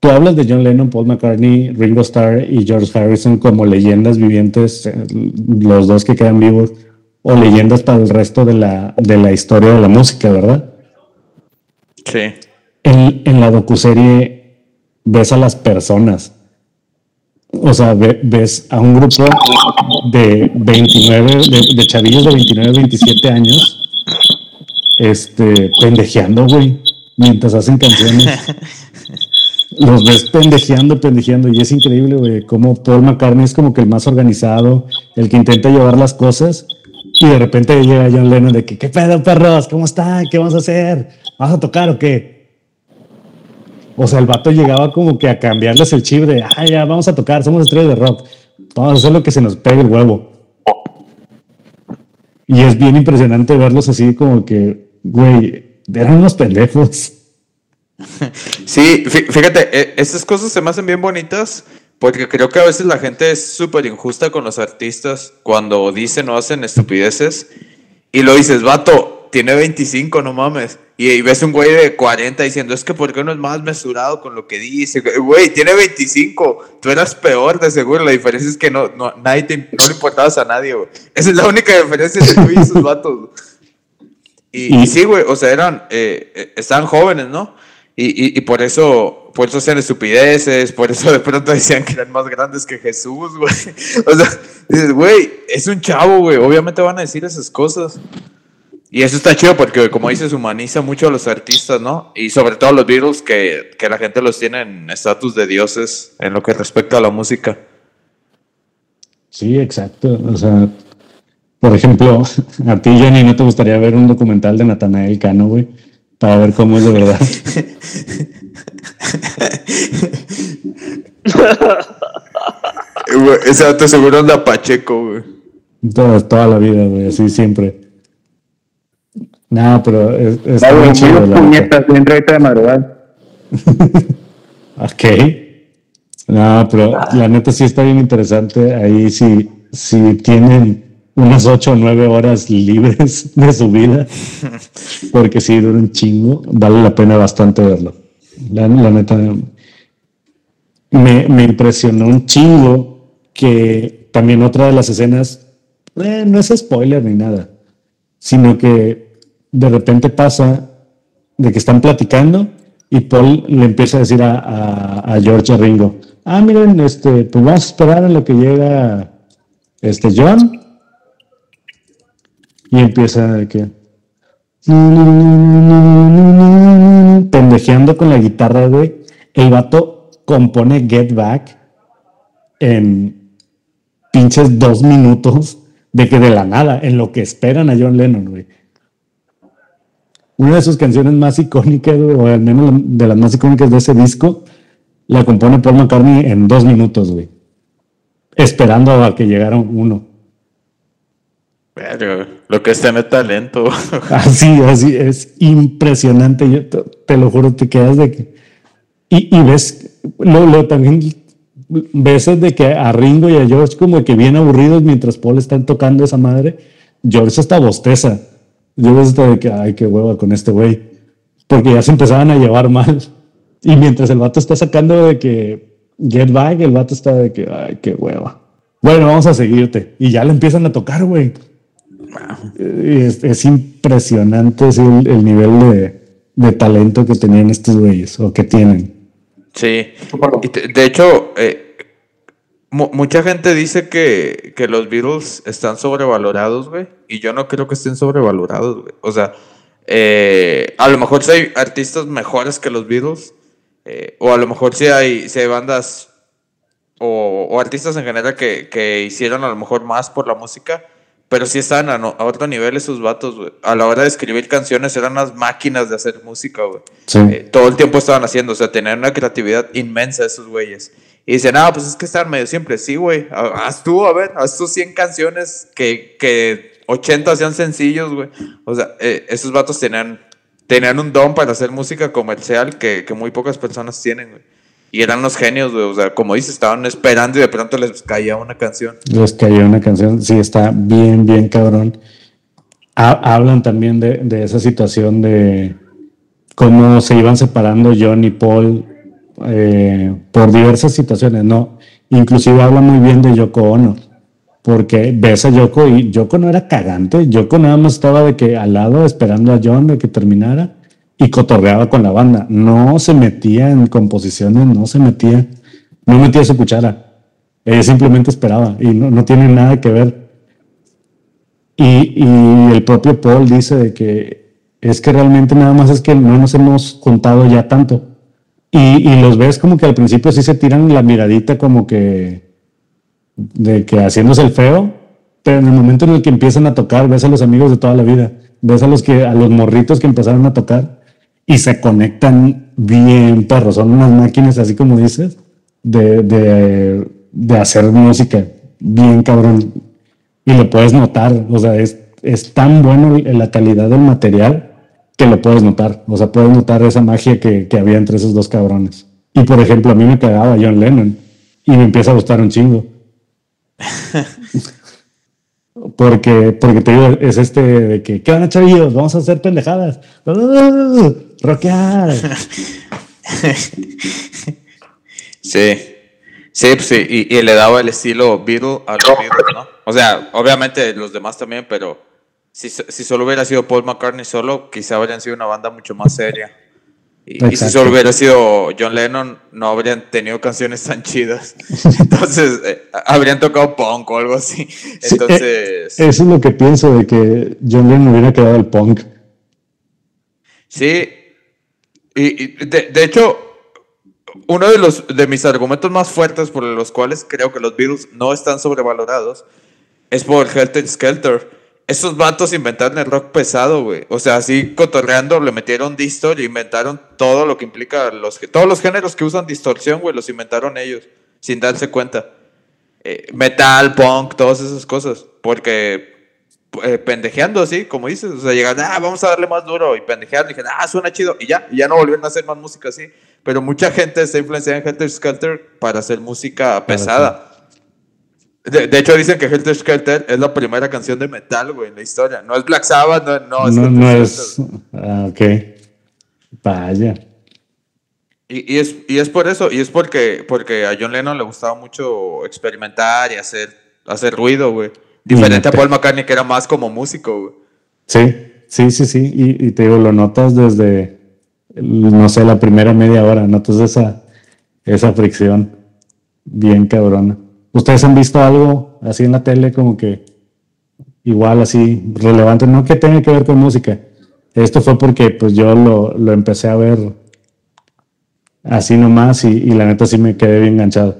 tú hablas de John Lennon, Paul McCartney, Ringo Starr y George Harrison como leyendas vivientes, eh, los dos que quedan vivos, o leyendas para el resto de la, de la historia de la música, ¿verdad? Sí. En, en la docuserie ves a las personas. O sea, ve- ves a un grupo de 29, de, de chavillos de 29, 27 años, este, pendejeando, güey, mientras hacen canciones. <laughs> Los ves pendejeando, pendejeando, y es increíble, güey, cómo Paul McCartney es como que el más organizado, el que intenta llevar las cosas, y de repente llega John Lennon de que, ¿qué pedo, perros? ¿Cómo están? ¿Qué vamos a hacer? ¿Vas a tocar o qué? O sea, el vato llegaba como que a cambiarles el chip de, ah, ya, vamos a tocar, somos estrellas de rock. Vamos a hacer lo que se nos pegue el huevo. Y es bien impresionante verlos así como que, güey, eran unos pendejos. Sí, fí- fíjate, eh, estas cosas se me hacen bien bonitas porque creo que a veces la gente es súper injusta con los artistas cuando dicen o hacen estupideces y lo dices, vato, tiene 25, no mames. Y, y ves un güey de 40 diciendo, es que ¿por qué no es más mesurado con lo que dice? Güey, tiene 25, tú eras peor de seguro, la diferencia es que no, no, nadie te, no le importabas a nadie, güey. Esa es la única diferencia entre tú y esos vatos. Y, y sí, güey, o sea, eran, eh, eh, estaban jóvenes, ¿no? Y, y, y por eso, por eso hacían estupideces, por eso de pronto decían que eran más grandes que Jesús, güey. <laughs> O sea, dices, güey, es un chavo, güey, obviamente van a decir esas cosas. Y eso está chido porque, como dices, humaniza mucho a los artistas, ¿no? Y sobre todo a los Beatles, que, que la gente los tiene en estatus de dioses en lo que respecta a la música. Sí, exacto. O sea, por ejemplo, a ti, Jenny, ¿no te gustaría ver un documental de Natanael Cano, güey? Para ver cómo es de verdad. <laughs> Dato seguro anda Pacheco, güey. toda, toda la vida, güey, así siempre. No, pero es, está Dale, muy chido, la puñetas, bien entrevista de madrugada. <laughs> Ok. No, pero la neta sí está bien interesante. Ahí sí, si tienen unas ocho o nueve horas libres <laughs> de su vida, <laughs> porque si dura un chingo, vale la pena bastante verlo. La, la neta, me, me, impresionó un chingo que también otra de las escenas, eh, no es spoiler ni nada, sino que de repente pasa de que están platicando y Paul le empieza a decir a, a, a George Ringo, ah, miren, este, pues vamos a esperar a lo que llega este John. Y empieza de que pendejeando con la guitarra, güey. El vato compone Get Back en pinches dos minutos de que de la nada, en lo que esperan a John Lennon, güey. Una de sus canciones más icónicas, o al menos de las más icónicas de ese disco, la compone Paul McCartney en dos minutos, güey. Esperando a que llegara uno. Pero lo que es tener talento. <laughs> Así, así, es impresionante. Yo te, te lo juro, te quedas de que. Y, y ves, lo, lo, también ves de que a Ringo y a George como que bien aburridos mientras Paul están tocando esa madre. George está bosteza. Yo ves de que, ay, qué hueva con este güey. Porque ya se empezaban a llevar mal. Y mientras el vato está sacando de que Get Back, el vato está de que, ay, qué hueva. Bueno, vamos a seguirte. Y ya le empiezan a tocar, güey. Es, es, impresionante sí, el, el, nivel de, de, talento que tenían estos güeyes, o que tienen. Sí. De hecho, eh, mucha gente dice que, que, los Beatles están sobrevalorados, güey. Y yo no creo que estén sobrevalorados, güey. O sea, eh, a lo mejor sí hay artistas mejores que los Beatles eh, o a lo mejor si hay, si hay bandas o, o, artistas en general que, que, hicieron a lo mejor más por la música, pero sí estaban a, no, a otro nivel esos vatos, güey. A la hora de escribir canciones eran unas máquinas de hacer música, güey. Sí. Eh, todo el tiempo estaban haciendo, o sea, tenían una creatividad inmensa esos güeyes. Y dicen, ah, pues es que están medio siempre. Sí, güey. Haz tú, a ver, haz tú 100 canciones que, que 80 sean sencillos, güey. O sea, eh, esos vatos tenían tenían un don para hacer música comercial que, que muy pocas personas tienen, güey. Y eran los genios, güey. O sea, como dices, estaban esperando y de pronto les caía una canción. Les caía una canción, sí, está bien, bien cabrón. Ha, hablan también de, de, esa situación de cómo se iban separando John y Paul eh, por diversas situaciones, ¿no? Inclusive habla muy bien de Yoko Ono, porque ves a Yoko y Yoko no era cagante, Yoko nada más estaba de que al lado esperando a John de que terminara y cotorreaba con la banda, no se metía en composiciones, no se metía, no metía su cuchara, ella simplemente esperaba y no, no tiene nada que ver. Y, y, el propio Paul dice de que es que realmente nada más es que no nos hemos juntado ya tanto. Y, y los ves como que al principio sí se tiran la miradita como que de que haciéndose el feo, pero en el momento en el que empiezan a tocar, ves a los amigos de toda la vida, ves a los que a los morritos que empezaron a tocar y se conectan bien, perros, son unas máquinas así como dices, de, de, de hacer música bien cabrón y lo puedes notar, o sea, es, es tan bueno la calidad del material que lo puedes notar, o sea, puedes notar esa magia que, que había entre esos dos cabrones. Y por ejemplo, a mí me cagaba John Lennon y me empieza a gustar un chingo. <laughs> porque, porque te digo, es este de que, ¿qué van a chavillos? Vamos a hacer pendejadas. <laughs> ¡Rockear! <laughs> sí. Sí, pues sí, y, le daba el estilo Beatle a los Beatles, ¿no? O sea, obviamente los demás también, pero si, si solo hubiera sido Paul McCartney solo, quizá habrían sido una banda mucho más seria. Y, y, si solo hubiera sido John Lennon, no habrían tenido canciones tan chidas. <laughs> Entonces, eh, habrían tocado punk o algo así. Entonces. Sí, eh, eso es lo que pienso de que John Lennon hubiera quedado el punk. Sí. Y, y de, de, hecho, uno de, los, de mis argumentos más fuertes por los cuales creo que los Beatles no están sobrevalorados es por Helter Skelter esos vatos inventaron el rock pesado, güey. O sea, así cotorreando, le metieron distor y inventaron todo lo que implica los todos los géneros que usan distorsión, güey, los inventaron ellos, sin darse cuenta. Eh, metal, punk, todas esas cosas. Porque eh, pendejeando así, como dices, o sea, llegan, ah, vamos a darle más duro y pendejeando, y dije, ah, suena chido, y ya, y ya no volvieron a hacer más música así. Pero mucha gente está influenciada en Helter Skelter para hacer música pesada. De, de hecho, dicen que Helter Skelter es la primera canción de metal, güey, en la historia. No es Black Sabbath, no, no es No, Helter no es. Ah, ok. Vaya. Y, y es, y es por eso, y es porque, porque a John Lennon le gustaba mucho experimentar y hacer, hacer ruido, güey. Diferente a Paul McCartney, que era más como músico, güey. Sí, sí, sí, sí. Y, y te digo, lo notas desde, no sé, la primera media hora. Notas esa, esa fricción bien cabrona. ¿Ustedes han visto algo así en la tele como que igual así relevante? No que tenga que ver con música. Esto fue porque pues yo lo, lo empecé a ver así nomás y, y la neta sí me quedé bien enganchado.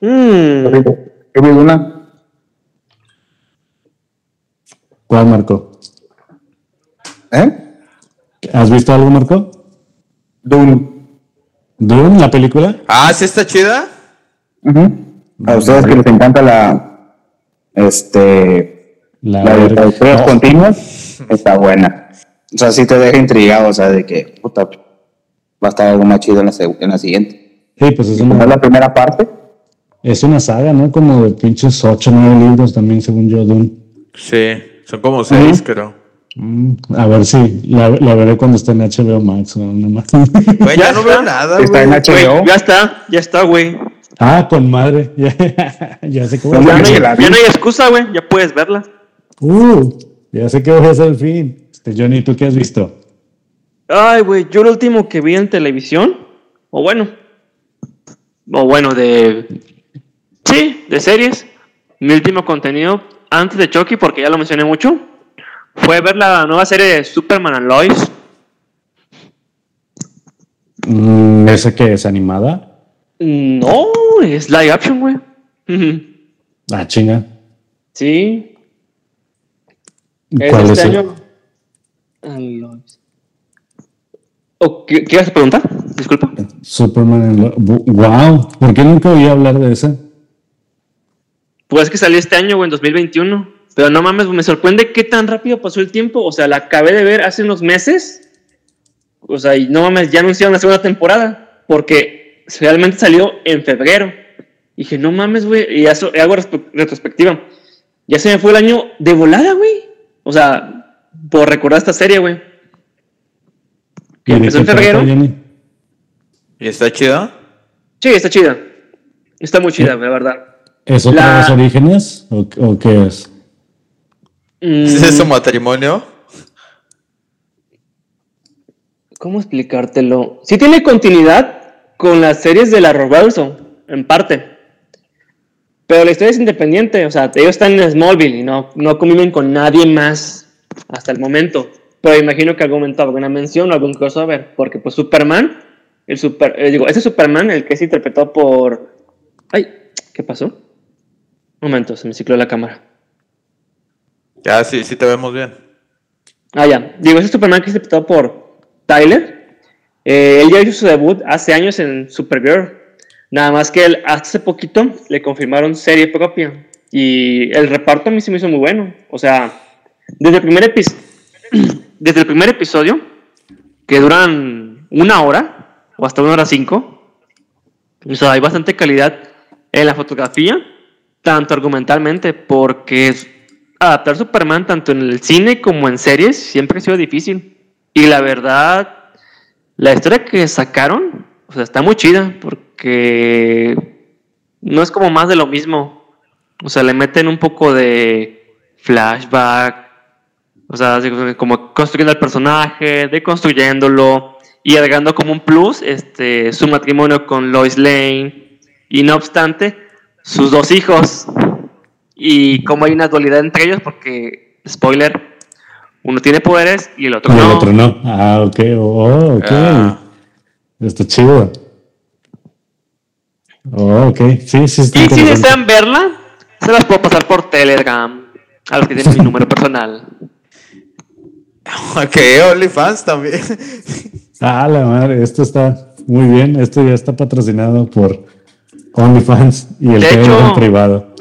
Mm, una. ¿Cuál Marco? ¿Eh? ¿Has visto algo Marco? Dune. ¿Dune, la película? Ah, ¿sí está chida? Ujú. A ustedes que les encanta la. Este. La, La de historias No, continuas está buena. O sea, sí te deja intrigado, o sea, de que, puta, va a estar algo más chido en la, en la siguiente. Sí, pues es una, la primera parte, es una saga, ¿no? Como de pinches 8 o 9 libros también, según yo, Dune. Sí, son como seis, creo. Mm, a ver si la, la veré cuando esté en HBO Max o no más. Güey, ya no está. veo nada, está en güey, HBO. ya está, ya está, güey. ah, con madre. <laughs> Ya, ya sé cómo. Ya, no que hay, la vi. ya no hay excusa, güey. Ya puedes verla. Uh, ya sé que voy a hacer el fin. Este, Johnny, ¿tú qué has visto? Ay, güey, yo lo último que vi en televisión, o bueno, o bueno, de. Sí, de series. Mi último contenido, antes de Chucky, porque ya lo mencioné mucho, fue ver la nueva serie de Superman and Lois. Mm, ¿Esa que es animada? No, es live action, güey. <laughs> Ah, chinga. Sí, es ¿Cuál este es? el- año. And Lois. ¿O qué, ¿Qué ibas a preguntar? Disculpa. Superman. en lo- Bu- Wow, ¿por qué nunca oí hablar de esa? Pues que salió este año, güey, en 2021. Pero no mames, me sorprende qué tan rápido pasó el tiempo. O sea, la acabé de ver hace unos meses. O sea, y no mames, ya anunciaron la segunda temporada. Porque realmente salió en febrero. Y dije, no mames, güey. Y eso, hago retrospectiva. Ya se me fue el año de volada, güey. O sea, por recordar esta serie, güey. Que ¿Y empezó en febrero. ¿Y está chida? Sí, está chida. Está muy chida, la verdad. ¿Es otra La- de los orígenes? ¿O, o qué es? Mm, ¿Es su matrimonio? ¿Cómo explicártelo? Sí tiene continuidad con las series de la Robertson, en parte. Pero la historia es independiente, o sea, ellos están en Smallville y no, no conviven con nadie más hasta el momento. Pero imagino que algún momento alguna mención o algún crossover, porque pues Superman, el super, eh, digo, ese Superman, el que es interpretado por... Ay, ¿qué pasó? Un momento, se me cicló la cámara. Ya, sí, sí te vemos bien. Ah, ya. Digo, ese Superman que es interpretado por Tyler. eh, él ya hizo su debut hace años en Supergirl. Nada más que él hace poquito le confirmaron serie propia. Y el reparto a mí se me hizo muy bueno. O sea, desde el primer, epi- <clears throat> desde el primer episodio, que duran una hora o hasta una hora cinco, o sea, hay bastante calidad en la fotografía, tanto argumentalmente, porque adaptar Superman tanto en el cine como en series siempre ha sido difícil. Y la verdad, la historia que sacaron, está muy chida, porque no es como más de lo mismo. O sea, le meten un poco de flashback, o sea, como construyendo al personaje, deconstruyéndolo y agregando como un plus este, su matrimonio con Lois Lane. Y no obstante, sus dos hijos. Y como hay una dualidad entre ellos, porque, spoiler, uno tiene poderes y el otro Y el no. otro no. Ah, ok. Oh, ok. Ah. Está chido. Oh, ok. Sí, sí, está Y si desean verla, se las puedo pasar por Telegram a los que tienen mi <laughs> número personal. Ok, OnlyFans también. Ah, la madre, esto está muy bien. Esto ya está patrocinado por OnlyFans y el De Telegram hecho- privado.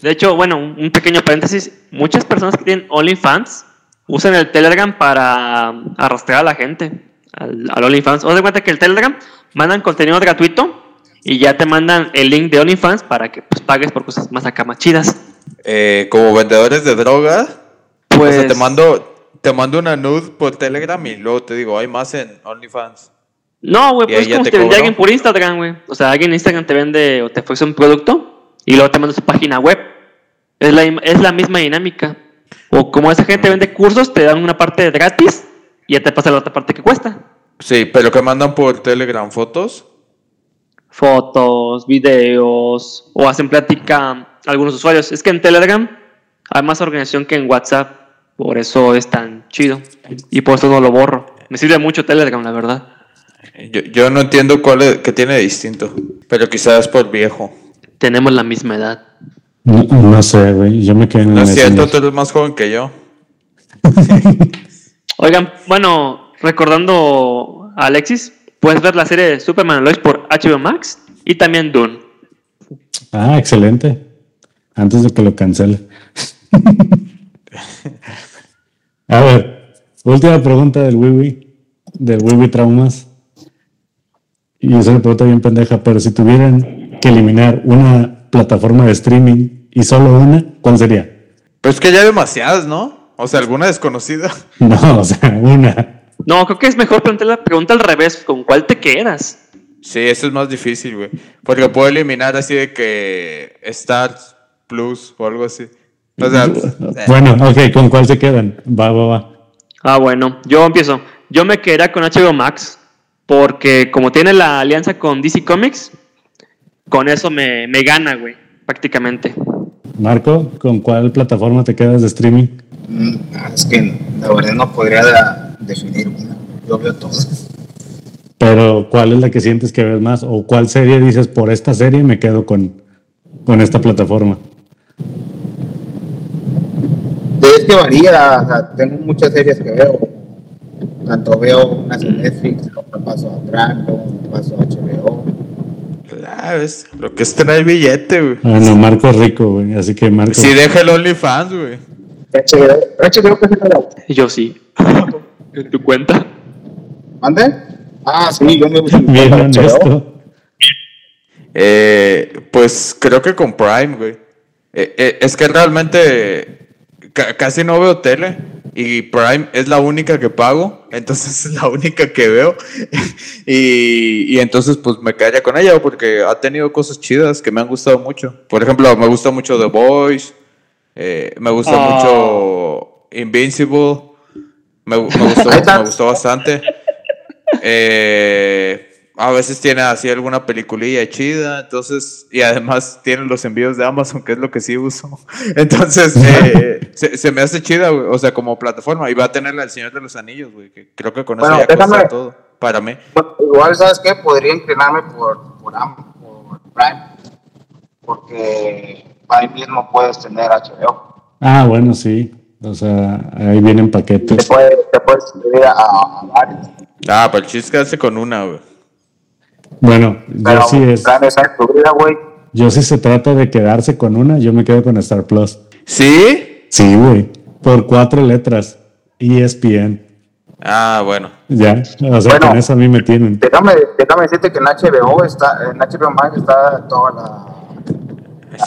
De hecho, bueno, un pequeño paréntesis. Muchas personas que tienen OnlyFans usan el Telegram para arrastrar a la gente. al, al OnlyFans. O de cuenta que el Telegram mandan contenido gratuito y ya te mandan el link de OnlyFans para que pues, pagues por cosas más acá más chidas. Eh, como vendedores de droga, Pues o sea, te mando, te mando una nude por Telegram y luego te digo, hay más en OnlyFans. No, güey, pues es como te si te vende cobro. alguien por Instagram, güey. O sea, alguien en Instagram te vende o te ofrece un producto y luego te manda su página web. Es la, es la misma dinámica. O como esa gente vende cursos, te dan una parte gratis y ya te pasa la otra parte que cuesta. Sí, pero que mandan por Telegram fotos. Fotos, videos o hacen plática algunos usuarios. Es que en Telegram hay más organización que en WhatsApp. Por eso es tan chido. Y por eso no lo borro. Me sirve mucho Telegram, la verdad. Yo, yo no entiendo cuál es, qué tiene de distinto, pero quizás por viejo. Tenemos la misma edad. No, no sé, güey. Yo me quedé en Lo el siento, Messenger. tú eres más joven que yo. <laughs> Oigan, bueno, recordando a Alexis, puedes ver la serie de Superman Lois por HBO Max y también Dune. Ah, excelente. Antes de que lo cancele. <laughs> A ver, última pregunta del Wiwi, del Wiwi Traumas. Y es una pregunta bien pendeja, pero si tuvieran que eliminar una plataforma de streaming y solo una, ¿cuál sería? Pero es que ya hay demasiadas, ¿no? O sea, alguna desconocida. <laughs> No, o sea, una. No, creo que es mejor plantear la pregunta al revés, ¿con cuál te quedas? Sí, eso es más difícil, güey. Porque puedo eliminar así de que Stars Plus o algo así. O sea, eh, Bueno, ok, ¿con cuál se quedan? Va, va, va. Ah, bueno, yo empiezo. Yo me quedaría con HBO Max, porque como tiene la alianza con DC Comics, con eso me, me gana, güey, prácticamente. Marco, ¿con cuál plataforma te quedas de streaming? Mm, Es que la verdad no podría definir una. Yo veo todo. Pero ¿cuál es la que sientes que ves más? ¿O cuál serie dices, por esta serie me quedo con, con esta plataforma? Es que varía, o sea, tengo muchas series que veo. Tanto veo unas en Netflix, paso a luego paso a HBO. Ah, ves, lo que es tener billete, güey. Ah, no, Marco es rico, güey. Así que Marco. Si deja el OnlyFans, güey. Yo sí. ¿En <laughs> tu cuenta? ¿Mande? Ah, sí, yo me gusta Bien honesto. Eh, pues creo que con Prime, güey. Eh, eh, es que realmente ca- casi no veo tele y Prime es la única que pago, entonces es la única que veo <laughs> y, y entonces pues me quedaría con ella porque ha tenido cosas chidas que me han gustado mucho. Por ejemplo, me gusta mucho The Voice, eh, me gusta Oh. mucho Invincible, me, gu- me gustó, <laughs> me gustó bastante. Eh, a veces tiene así alguna peliculilla chida, entonces, y además tiene los envíos de Amazon, que es lo que sí uso. <laughs> Entonces, eh, <laughs> se, se me hace chida, güey, o sea, como plataforma. Y va a tener la El Señor de los Anillos, güey, que creo que con eso Bueno, ya déjame- todo, para mí. Igual, ¿sabes qué? Podría inclinarme por, por, Am- por Prime. Porque ahí mismo puedes tener HBO. Ah, bueno, sí. O sea, ahí vienen Te, paquetes. te puedes suscribir a, a varios. Ah, pero el chiste es quedarse con una, güey. Bueno, Pero yo sí es. Güey. Yo sí se trata de quedarse con una, yo me quedo con Star Plus. ¿Sí? Sí, güey. Por cuatro letras. E ESPN. Ah, bueno. Ya. O sea, Bueno. con eso a mí me tienen. Déjame, déjame decirte que en HBO está, en HBO Max está toda la.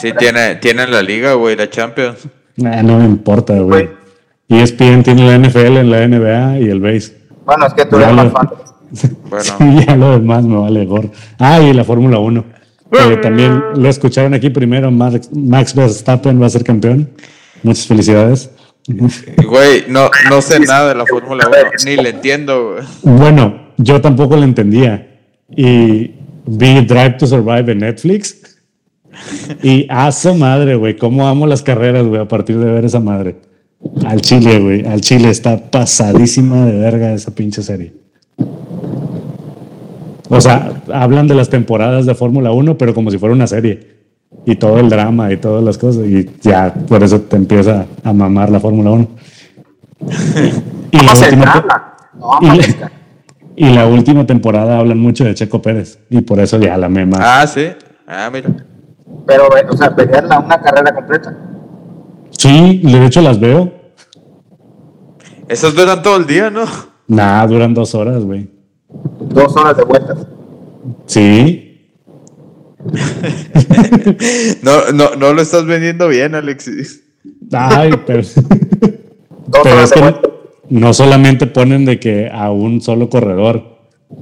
Sí, tiene, tiene la liga, güey, la Champions. Nah, no me importa, güey. E. ESPN tiene la NFL, en la NBA y el base. Bueno, es que tú eres más fan. Bueno. <laughs> Sí, ya lo demás me vale gorro. Ah, y la Fórmula 1. Que también lo escucharon aquí primero. Max, Max Verstappen va a ser campeón. Muchas felicidades. Güey, no, no sé nada de la Fórmula 1, ni le entiendo, güey. Bueno, yo tampoco lo entendía. Y vi Drive to Survive en Netflix. Y a su madre, güey. Cómo amo las carreras, güey, a partir de ver esa madre. Al Chile, güey. Al Chile está pasadísima de verga esa pinche serie. O sea, hablan de las temporadas de Fórmula 1, pero como si fuera una serie. Y todo el drama y todas las cosas. Y ya, por eso te empieza a mamar la Fórmula 1. <laughs> Y la última-. No, y, la, y la última temporada hablan mucho de Checo Pérez. Y por eso ya la mema. Ah, sí. Ah, mira. Pero, eh, o sea, pelear la- una carrera completa. Sí, de hecho las veo. Esos duran todo el día, ¿no? Nah, duran dos horas, güey. Dos horas de vueltas. Sí. <laughs> No, no, no lo estás vendiendo bien, Alexis. Ay, pero. <laughs> Dos Pero horas es que no solamente ponen de que a un solo corredor.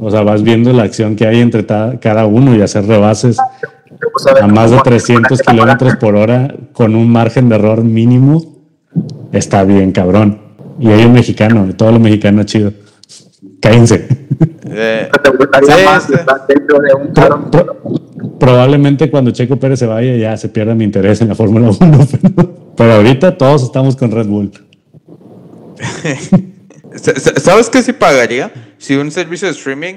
O sea, vas viendo la acción que hay entre cada uno y hacer rebases a más de ¿cómo- 300 kilómetros por hora con un margen de error mínimo. Está bien, cabrón. Y hay un mexicano, todo lo mexicano es chido. Cállense. Eh, ¿Te gustaría Sí, más sí. estar dentro de un carro? Pro- probablemente cuando Checo Pérez se vaya ya se pierda mi interés en la Fórmula 1. <laughs> Pero, pero ahorita todos estamos con Red Bull. <laughs> sa- sa- ¿Sabes qué sí pagaría? Si un servicio de streaming,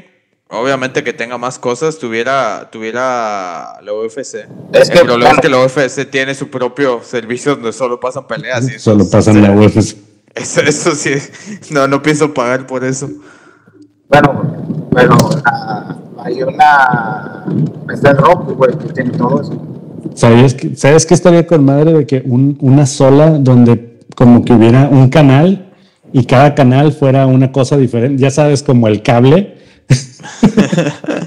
obviamente que tenga más cosas, tuviera, tuviera la UFC. Es que, El problema es que la UFC tiene su propio servicio donde solo pasan peleas. y eso Solo pasan la UFC. <laughs> Eso, eso sí, no, no pienso pagar por eso. Bueno, pero hay una. Está el Roku, güey, que tiene todo eso. ¿Sabías que, ¿Sabes qué estaría con madre de que un- una sola donde como que hubiera un canal y cada canal fuera una cosa diferente? Ya sabes, como el cable. <laughs>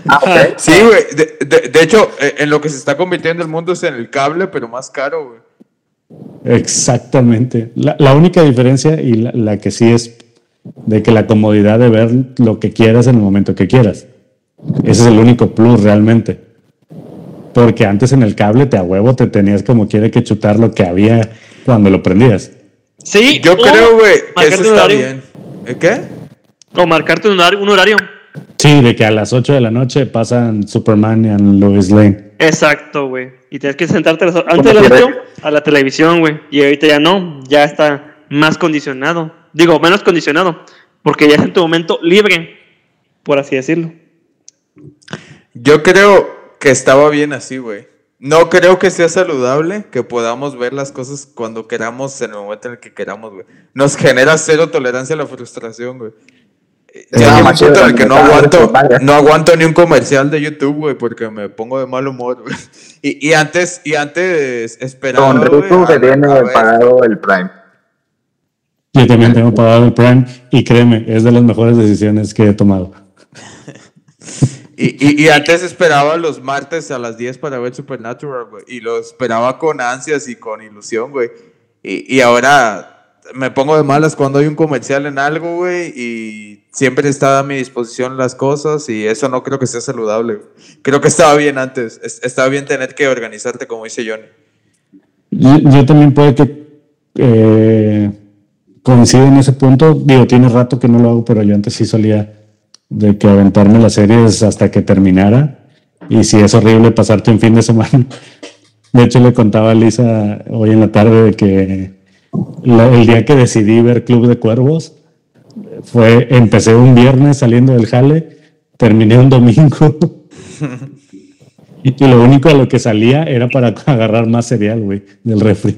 Ah. Sí, güey. De, de- de hecho, eh, en lo que se está convirtiendo el mundo es en el cable, pero más caro, güey. Exactamente. La, la única diferencia y la, la que sí es de que la comodidad de ver lo que quieras en el momento que quieras. Ese es el único plus realmente. Porque antes en el cable te a huevo te tenías como quiere que chutar lo que había cuando lo prendías. Sí. Yo o creo, güey, que marcarte eso un está horario. bien. ¿Eh, ¿Qué? O marcarte un horario, un horario. Sí, de que a las 8 de la noche pasan Superman y Lois Lane. Exacto, güey. Y tienes que sentarte antes de las quieres? 8 a la televisión, güey. Y ahorita ya no, ya está más condicionado. Digo, menos condicionado. Porque ya es en tu momento libre, por así decirlo. Yo creo que estaba bien así, güey. No creo que sea saludable que podamos ver las cosas cuando queramos en el momento en el que queramos, güey. Nos genera cero tolerancia a la frustración, güey. No, Ya punto en el que no aguanto, que no aguanto ni un comercial de YouTube, güey, porque me pongo de mal humor, güey. Y, y antes, y antes esperaba, Con a- se tiene pagado el Prime. Yo también tengo pagado el Prime y créeme, es de las mejores decisiones que he tomado. <laughs> Y, y, y antes esperaba los martes a las 10 para ver Supernatural, güey. Y lo esperaba con ansias y con ilusión, güey. Y, y ahora me pongo de malas cuando hay un comercial en algo, güey. Y siempre está a mi disposición las cosas. Y eso no creo que sea saludable. Creo que estaba bien antes. Es- estaba bien tener que organizarte, como dice Johnny. Yo, yo también puede que eh, coincide en ese punto. Digo, tiene rato que no lo hago, pero yo antes sí solía de que aventarme las series hasta que terminara. Y si es horrible pasarte un fin de semana. <laughs> De hecho, le contaba a Lisa hoy en la tarde de que la- el día que decidí ver Club de Cuervos fue, empecé un viernes saliendo del jale, terminé un domingo. <laughs> Y lo único a lo que salía era para <laughs> agarrar más cereal, güey, del refri.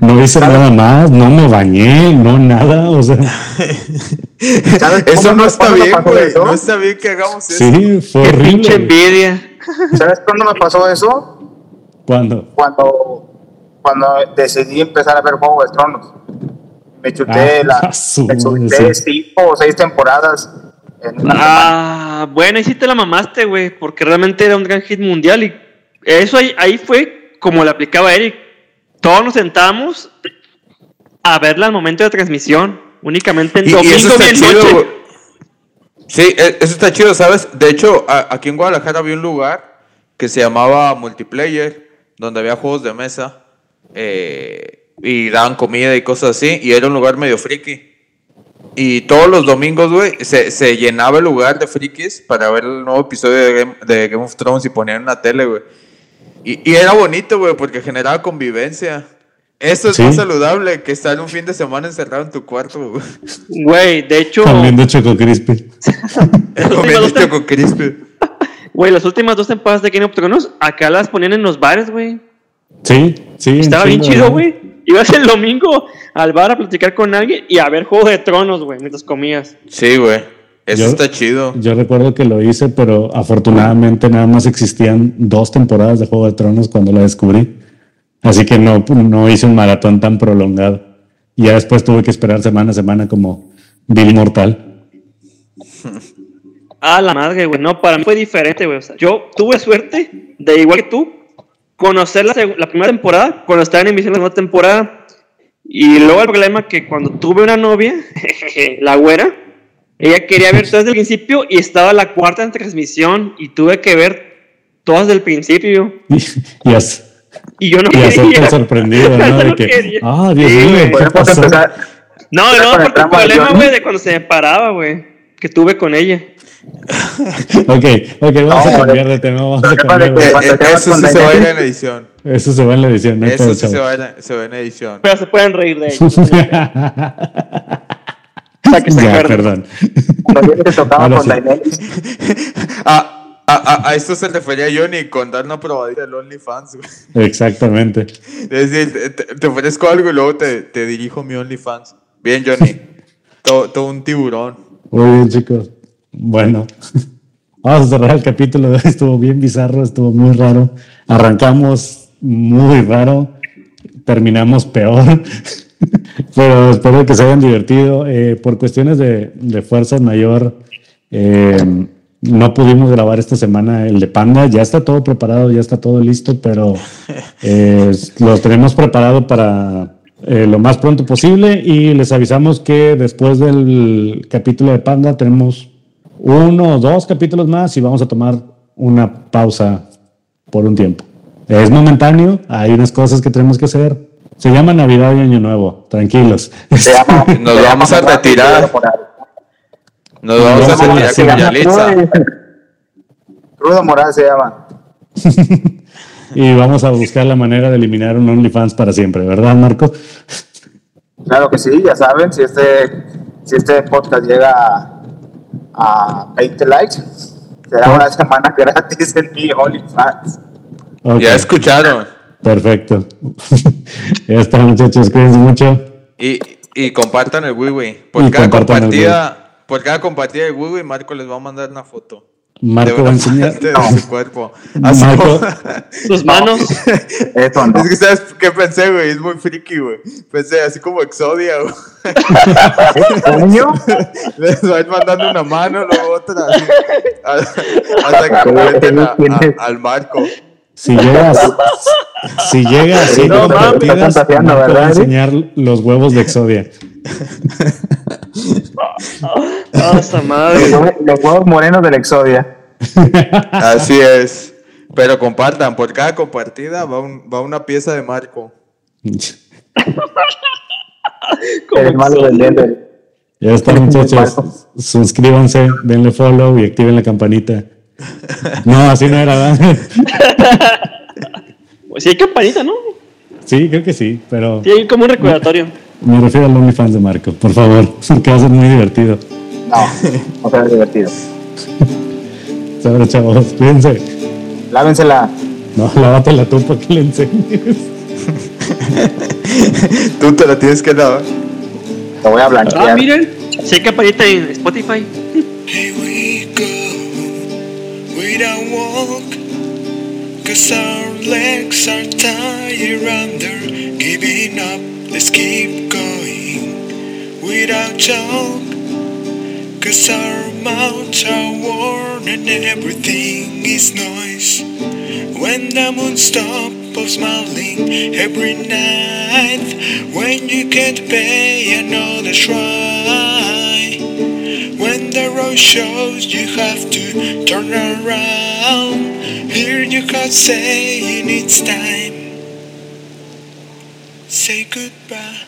No hice nada más, no me bañé, no nada, o sea, <laughs> ¿Sabes Eso no está bien, güey. No está bien que hagamos eso. sí, fue Qué pinche horrible. envidia. ¿Sabes cuándo me pasó eso? ¿Cuándo? Cuando, cuando decidí empezar a ver Juego de Tronos. Me chuté, Ah, la, <laughs> su me chuté cinco o seis temporadas. Ah, bueno, ahí sí te la mamaste, güey, porque realmente era un gran hit mundial y eso ahí, ahí fue como le aplicaba Eric. Todos nos sentamos a verla al momento de transmisión, únicamente en Y, y domingo, eso está chido, güey. Sí, e- eso está chido, ¿sabes? De hecho, a- aquí en Guadalajara había un lugar que se llamaba Multiplayer, donde había juegos de mesa eh, y daban comida y cosas así, y era un lugar medio friki. Y todos los domingos, güey, se, se llenaba el lugar de frikis para ver el nuevo episodio de Game, de Game of Thrones y ponían en la tele, güey. Y, y era bonito, güey, porque generaba convivencia. Eso es Sí. más saludable que estar un fin de semana encerrado en tu cuarto, güey. Güey, de hecho, Comiendo Choco Crispy. <laughs> Comiendo Choco Crispy. güey, las últimas dos temporadas de Game of Thrones, acá las ponían en los bares, güey. Sí, sí. Estaba bien chido, güey. Ibas el domingo al bar a platicar con alguien y a ver Juego de Tronos, güey, mientras comías. Sí, güey. Eso Yo- está chido. Yo recuerdo que lo hice, pero afortunadamente nada más existían dos temporadas de Juego de Tronos cuando la descubrí. Así que no, no hice un maratón tan prolongado. Y ya después tuve que esperar semana a semana como Bill Mortal. <laughs> A la madre, güey. No, para mí fue diferente, güey. O sea, yo tuve suerte, de igual que tú, conocer la, la primera temporada, cuando estaba en emisión la segunda temporada. Y luego el problema que cuando tuve una novia, <laughs> la güera, ella quería ver todo desde el principio y estaba la cuarta en transmisión y tuve que ver todas del principio. <laughs> Y, y, yo no y quería. sorprendido, <laughs> ¿no? De que, ah, Dios Sí, mío. ¿qué pasó? empezar. No, no, porque el problema, güey, de cuando se me paraba, güey, que tuve con ella. <laughs> Ok, ok, vamos a No, cambiar de tema, vamos a tema cambiar de acabas eso sí se va a en edición. Eso se va en la edición, no hay Eso sí se va, a ir- se va en edición. Pero se pueden reír de ella. Que se ya, perdón. Cuando tocaba Ahora con sí. Daenerys. A, a, a, a esto se refería Johnny con dar una probadita del OnlyFans, güey. Exactamente. Es decir, te, te- ofrezco algo y luego te, te dirijo mi OnlyFans. Bien, Johnny. todo, todo un tiburón. Muy bien, chicos. Bueno, vamos a cerrar el capítulo. Estuvo bien bizarro, estuvo muy raro. Arrancamos muy raro, terminamos peor. Pero espero que se hayan divertido. Eh, por cuestiones de, de fuerza mayor, eh, no pudimos grabar esta semana el de Panda. Ya está todo preparado, ya está todo listo, pero <laughs> eh, lo tenemos preparado para eh, lo más pronto posible y les avisamos que después del capítulo de Panda tenemos uno o dos capítulos más y vamos a tomar una pausa por un tiempo. Es momentáneo, hay unas cosas que tenemos que hacer. Se llama Navidad y Año Nuevo, tranquilos. Se llama, <laughs> Nos se vamos llama a retirar. Nos vamos a retirar hacer con Yalitza. <laughs> Rudo Moral se llama. <laughs> y vamos a buscar la manera de eliminar un OnlyFans para siempre, ¿verdad, Marco? Claro que sí, ya saben, si este, si este podcast llega a, a 20 likes, será una semana gratis en mi OnlyFans. Ok, Ya escucharon. Perfecto. <laughs> ya está, muchachos, cuídense mucho. Y, y compartan el wiwi. Por Y cada compartida, por cada compartida de wiwi, Marco les va a mandar una foto. Marco va a enseñar. <laughs> de su cuerpo. Así Marco, como- Sus manos. <laughs> Eso no. Es que sabes qué pensé, güey, es muy friki, güey. Pensé así como Exodia, güey. ¿Coño? Les va a ir mandando una mano, luego otra. así, a- hasta que completen a- a- al Marco. Si llegas, si llega a 100 No, fantaseando, Marco va a enseñar los huevos de Exodia. Ah, esa madre. Los, hue- los huevos morenos del Exodia. Así es. Pero compartan, por cada compartida va, un- va una pieza de Marco. <laughs> El malo del Denver. Ya está, <laughs> muchachos. Suscríbanse, denle follow y activen la campanita. <laughs> No, así no era, ¿verdad? <laughs> Pues sí hay campanita, ¿no? Sí, creo que sí, pero Sí hay como un recordatorio. me refiero al OnlyFans de Marco, por favor, <laughs> que va a ser muy divertido. No, no será divertido. Sabrá, chavos, cuídense. Lávensela. No, lávatela tú para que le enseñes. Tú te la tienes que dar. Lo voy a blanquear. Ah, miren. Sí hay campanita en Spotify. We without walk, cause our legs are tired under giving up. Let's keep going without joke, cause our mouths are worn and everything is noise. When the moon stops smiling every night, when you can't pay another try. When shows you have to turn around, hear your God saying it's time. Say goodbye.